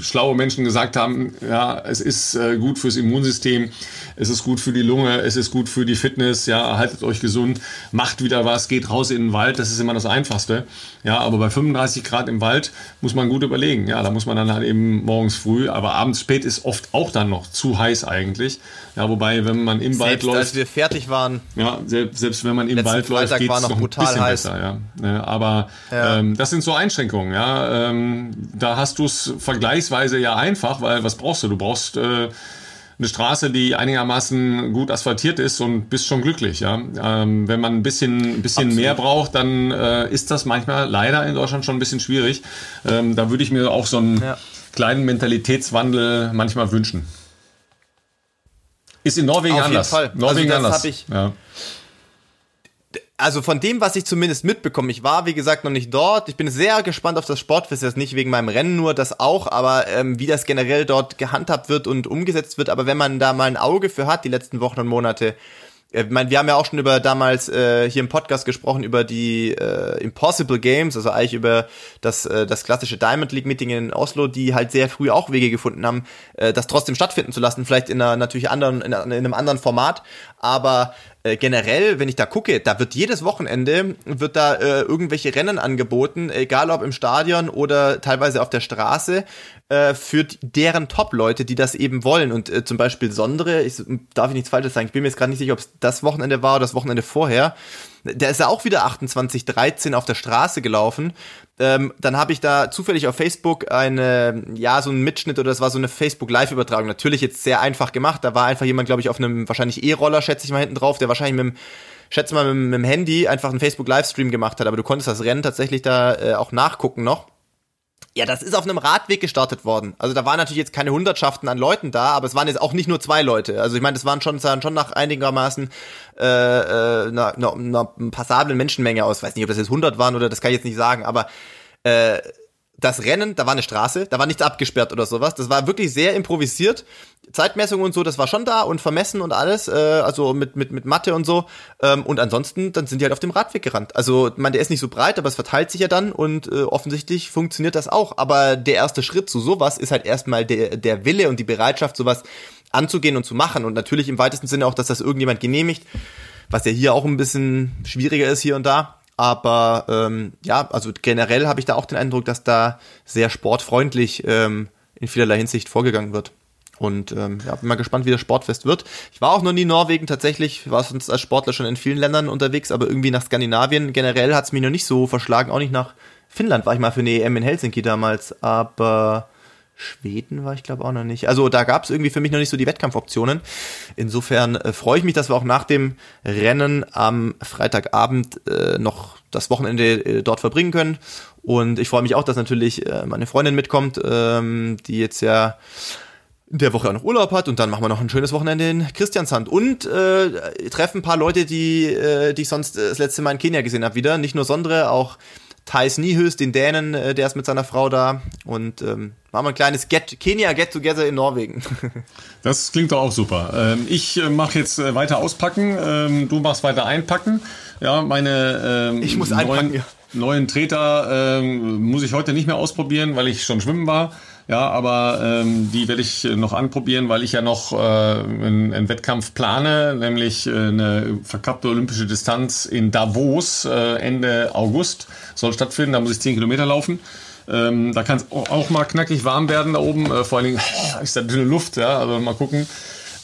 schlaue Menschen gesagt haben, ja, es ist äh, gut fürs Immunsystem, es ist gut für die Lunge, es ist gut für die Fitness, ja, haltet euch gesund, macht wieder was, geht raus in den Wald, das ist immer das Einfachste. Ja, aber bei 35 Grad im Wald muss man gut überlegen. Ja, da muss man dann halt eben morgens früh, aber abends spät ist oft auch dann noch zu heiß eigentlich. Ja, wobei, wenn man im selbst Wald läuft. als wir fertig waren. Ja, selbst, selbst wenn man im Wald Freitag läuft, geht es noch ein bisschen heiß. besser. Ja. ja aber ja. Ähm, das sind so Einschränkungen. Ja, ähm, da hast du es vergleichsweise ja einfach, weil was brauchst du? Du brauchst äh, eine Straße, die einigermaßen gut asphaltiert ist und bist schon glücklich. Ja? Ähm, wenn man ein bisschen, ein bisschen mehr braucht, dann äh, ist das manchmal leider in Deutschland schon ein bisschen schwierig. Ähm, da würde ich mir auch so einen ja. kleinen Mentalitätswandel manchmal wünschen. Ist in Norwegen Auf anders. Jeden Fall. Norwegen also das anders. Ich, ja also von dem, was ich zumindest mitbekomme, ich war wie gesagt noch nicht dort. Ich bin sehr gespannt auf das Sportfest, das nicht wegen meinem Rennen nur, das auch, aber ähm, wie das generell dort gehandhabt wird und umgesetzt wird. Aber wenn man da mal ein Auge für hat, die letzten Wochen und Monate, äh, ich meine, wir haben ja auch schon über damals äh, hier im Podcast gesprochen über die äh, Impossible Games, also eigentlich über das äh, das klassische Diamond League Meeting in Oslo, die halt sehr früh auch Wege gefunden haben, äh, das trotzdem stattfinden zu lassen, vielleicht in einer natürlich anderen in, in einem anderen Format, aber äh, generell, wenn ich da gucke, da wird jedes Wochenende wird da äh, irgendwelche Rennen angeboten, egal ob im Stadion oder teilweise auf der Straße, äh, für deren Top-Leute, die das eben wollen. Und äh, zum Beispiel Sondre, ich darf ich nichts Falsches sagen, ich bin mir jetzt gerade nicht sicher, ob es das Wochenende war oder das Wochenende vorher. Der ist ja auch wieder 28, 13 auf der Straße gelaufen. Ähm, dann habe ich da zufällig auf Facebook eine, ja, so einen Mitschnitt oder das war so eine Facebook-Live-Übertragung. Natürlich jetzt sehr einfach gemacht. Da war einfach jemand, glaube ich, auf einem wahrscheinlich E-Roller, schätze ich mal hinten drauf, der wahrscheinlich mit dem schätze mal mit, mit dem Handy einfach einen Facebook Livestream gemacht hat, aber du konntest das Rennen tatsächlich da äh, auch nachgucken noch. Ja, das ist auf einem Radweg gestartet worden. Also da waren natürlich jetzt keine Hundertschaften an Leuten da, aber es waren jetzt auch nicht nur zwei Leute. Also ich meine, es waren schon, sahen schon nach einigermaßen äh, äh, einer, einer, einer passablen Menschenmenge aus. Ich weiß nicht, ob das jetzt 100 waren oder das kann ich jetzt nicht sagen, aber äh, das Rennen, da war eine Straße, da war nichts abgesperrt oder sowas. Das war wirklich sehr improvisiert. Zeitmessung und so, das war schon da und vermessen und alles, äh, also mit, mit, mit Mathe und so. Ähm, und ansonsten, dann sind die halt auf dem Radweg gerannt. Also, man, der ist nicht so breit, aber es verteilt sich ja dann und äh, offensichtlich funktioniert das auch. Aber der erste Schritt zu sowas ist halt erstmal der, der Wille und die Bereitschaft, sowas anzugehen und zu machen. Und natürlich im weitesten Sinne auch, dass das irgendjemand genehmigt, was ja hier auch ein bisschen schwieriger ist hier und da. Aber ähm, ja, also generell habe ich da auch den Eindruck, dass da sehr sportfreundlich ähm, in vielerlei Hinsicht vorgegangen wird. Und ähm, ja, bin mal gespannt, wie das Sportfest wird. Ich war auch noch nie in Norwegen tatsächlich, ich war sonst als Sportler schon in vielen Ländern unterwegs, aber irgendwie nach Skandinavien generell hat es mich noch nicht so verschlagen, auch nicht nach Finnland war ich mal für eine EM in Helsinki damals, aber Schweden war ich glaube auch noch nicht. Also da gab es irgendwie für mich noch nicht so die Wettkampfoptionen. Insofern äh, freue ich mich, dass wir auch nach dem Rennen am Freitagabend äh, noch das Wochenende äh, dort verbringen können. Und ich freue mich auch, dass natürlich äh, meine Freundin mitkommt, ähm, die jetzt ja in der Woche auch noch Urlaub hat und dann machen wir noch ein schönes Wochenende in Christianshand und äh, treffen ein paar Leute, die, äh, die ich sonst äh, das letzte Mal in Kenia gesehen habe wieder. Nicht nur Sondre, auch Thais Niehös, den Dänen, äh, der ist mit seiner Frau da und ähm, machen wir ein kleines Get Kenia Get Together in Norwegen. das klingt doch auch super. Ähm, ich äh, mache jetzt äh, weiter auspacken, ähm, du machst weiter einpacken. Ja, meine ähm, ich muss neuen, einpacken, ja. neuen Treter ähm, muss ich heute nicht mehr ausprobieren, weil ich schon schwimmen war. Ja, aber ähm, die werde ich noch anprobieren, weil ich ja noch äh, einen, einen Wettkampf plane, nämlich äh, eine verkappte olympische Distanz in Davos äh, Ende August soll stattfinden. Da muss ich 10 Kilometer laufen. Ähm, da kann es auch mal knackig warm werden da oben. Äh, vor allen Dingen ist da dünne Luft, ja, also mal gucken.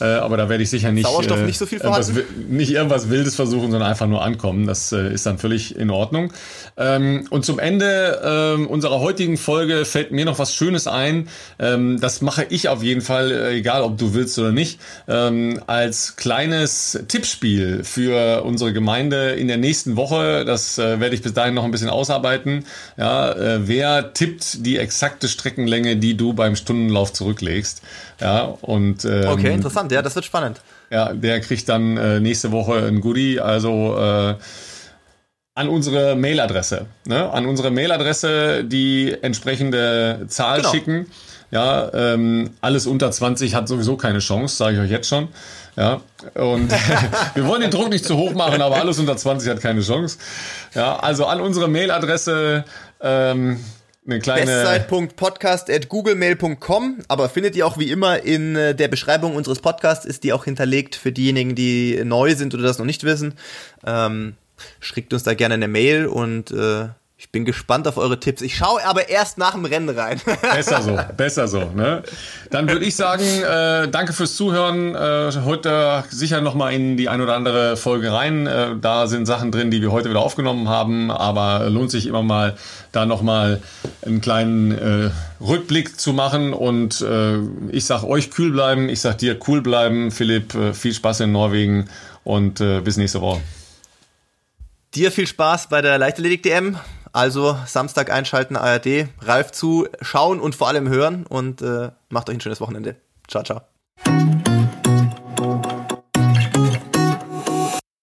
Äh, aber da werde ich sicher nicht, Sauerstoff nicht so viel vorhanden? irgendwas, nicht irgendwas Wildes versuchen, sondern einfach nur ankommen. Das äh, ist dann völlig in Ordnung. Ähm, und zum Ende ähm, unserer heutigen Folge fällt mir noch was Schönes ein. Ähm, das mache ich auf jeden Fall, äh, egal ob du willst oder nicht, ähm, als kleines Tippspiel für unsere Gemeinde in der nächsten Woche. Das äh, werde ich bis dahin noch ein bisschen ausarbeiten. Ja, äh, wer tippt die exakte Streckenlänge, die du beim Stundenlauf zurücklegst? Ja, und ähm, Okay, interessant. Ja, das wird spannend. ja, der kriegt dann äh, nächste Woche ein Goodie. Also äh, an unsere Mailadresse. Ne? An unsere Mailadresse die entsprechende Zahl Genau. schicken. Ja, ähm, alles unter 20 hat sowieso keine Chance, sage ich euch jetzt schon. Ja, und wir wollen den Druck nicht zu hoch machen, aber alles unter 20 hat keine Chance. Ja, also an unsere Mailadresse ähm, eine kleine. Bestzeit.podcast.googlemail.com, aber findet ihr auch wie immer in äh, der Beschreibung unseres Podcasts, ist die auch hinterlegt für diejenigen, die neu sind oder das noch nicht wissen. Ähm, schickt uns da gerne eine Mail und äh, ich bin gespannt auf eure Tipps. Ich schaue aber erst nach dem Rennen rein. Besser so, besser so. Ne? Dann würde ich sagen, äh, danke fürs Zuhören. Äh, heute sicher noch mal in die ein oder andere Folge rein. Äh, da sind Sachen drin, die wir heute wieder aufgenommen haben, aber lohnt sich immer mal, da noch mal einen kleinen äh, Rückblick zu machen. Und äh, ich sag euch kühl bleiben, ich sag dir cool bleiben, Philipp. Äh, viel Spaß in Norwegen und bis nächste Woche. Dir viel Spaß bei der Leichtathletik-DM. Also Samstag einschalten, ARD, Ralf zu, schauen und vor allem hören und äh, macht euch ein schönes Wochenende. Ciao, ciao.